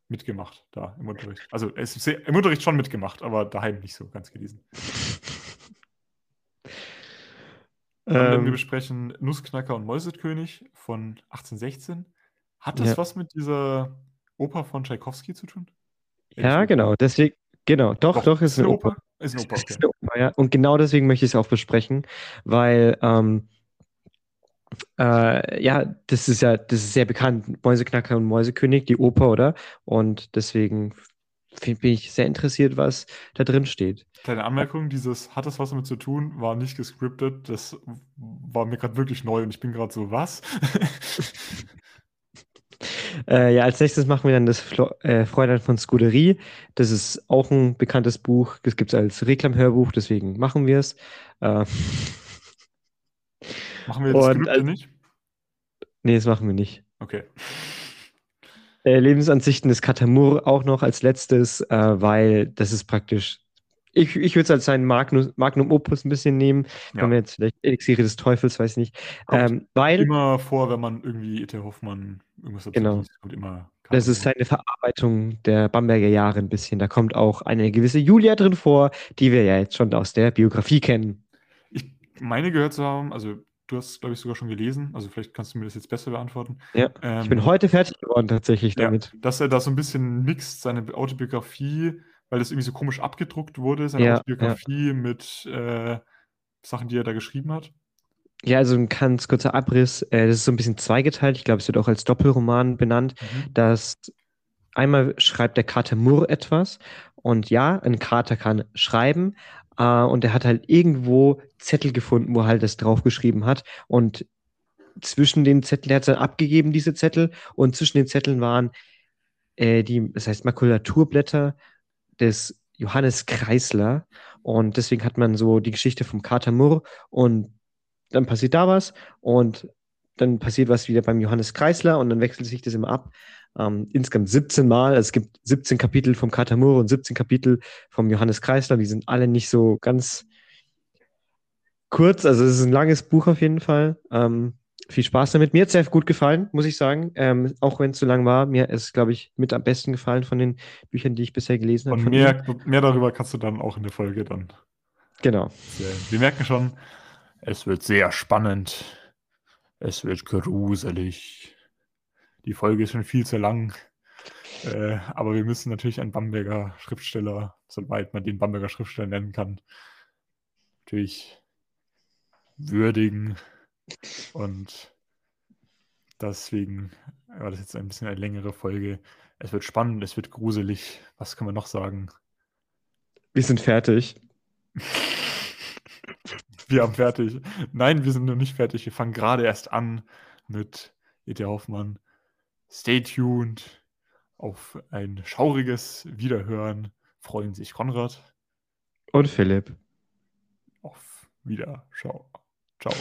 mitgemacht da im Unterricht. Also es im Unterricht schon mitgemacht, aber daheim nicht so ganz gelesen. Werden wir Ähm, besprechen Nussknacker und Mäusekönig von 1816. Hat das Ja. was mit dieser Oper von Tschaikowski zu tun? Ja, genau. Deswegen, genau. Doch, doch, ist eine Oper. Ist eine Oper, okay. ist eine Oper, ja. Und genau deswegen möchte ich es auch besprechen, weil ähm, äh, ja, das ist ja, das ist sehr bekannt, Mäuseknacker und Mäusekönig, die Oper, oder? Und deswegen bin ich sehr interessiert, was da drin steht. Kleine Anmerkung, dieses hat das was damit zu tun, war nicht gescriptet. Das war mir gerade wirklich neu und ich bin gerade so, was? Äh, ja, als nächstes machen wir dann das Flo äh, Fräulein von Scuderie. Das ist auch ein bekanntes Buch. Das gibt es als Reklamhörbuch, deswegen machen wir es. Äh, Machen wir das Und Skripte nicht? nee, das machen wir nicht. Okay. Äh, Lebensansichten des Katamur auch noch als letztes, äh, weil das ist praktisch. Ich, ich würde es als sein Magnum, Magnum Opus ein bisschen nehmen. Ja. Wenn wir jetzt vielleicht Elixiere des Teufels, weiß nicht. Ähm, weil Immer vor, wenn man irgendwie E.T. Hoffmann irgendwas dazu Genau. liest, kommt immer das ist seine Verarbeitung der Bamberger Jahre ein bisschen. Da kommt auch eine gewisse Julia drin vor, die wir ja jetzt schon aus der Biografie kennen. Ich meine gehört zu haben, also du hast, glaube ich, sogar schon gelesen, also vielleicht kannst du mir das jetzt besser beantworten. Ja, Ähm, ich bin heute fertig geworden tatsächlich ja, damit. dass er da so ein bisschen mixt, seine Autobiografie, weil das irgendwie so komisch abgedruckt wurde, seine Ja, Autobiografie mit äh, Sachen, die er da geschrieben hat. Ja, also ein ganz kurzer Abriss. Äh, das ist so ein bisschen zweigeteilt. Ich glaube, es wird auch als Doppelroman benannt. Mhm. dass einmal schreibt der Kater Murr etwas und ja, ein Kater kann schreiben äh, und er hat halt irgendwo Zettel gefunden, wo er halt das draufgeschrieben hat und zwischen den Zetteln, der hat es dann abgegeben, diese Zettel und zwischen den Zetteln waren äh, die, das heißt Makulaturblätter des Johannes Kreisler und deswegen hat man so die Geschichte vom Kater Murr und dann passiert da was und dann passiert was wieder beim Johannes Kreisler und dann wechselt sich das immer ab. Ähm, insgesamt 17 Mal. Also es gibt 17 Kapitel vom Katamur und 17 Kapitel vom Johannes Kreisler. Die sind alle nicht so ganz kurz. Also es ist ein langes Buch auf jeden Fall. Ähm, viel Spaß damit. Mir hat es sehr gut gefallen, muss ich sagen. Ähm, auch wenn es so lang war. Mir ist, glaube ich, mit am besten gefallen von den Büchern, die ich bisher gelesen habe. Und mehr, mehr darüber kannst du dann auch in der Folge dann Genau. Wir merken schon, es wird sehr spannend. Es wird gruselig. Die Folge ist schon viel zu lang. Äh, aber wir müssen natürlich einen Bamberger Schriftsteller, soweit man den Bamberger Schriftsteller nennen kann, natürlich würdigen. Und deswegen war das jetzt ein bisschen eine längere Folge. Es wird spannend, es wird gruselig. Was kann man noch sagen? Wir sind fertig. Wir haben fertig. Nein, wir sind noch nicht fertig. Wir fangen gerade erst an mit E.T. Hoffmann. Stay tuned auf ein schauriges Wiederhören. Freuen sich Konrad. Und Philipp. Auf Wiederschau. Ciao.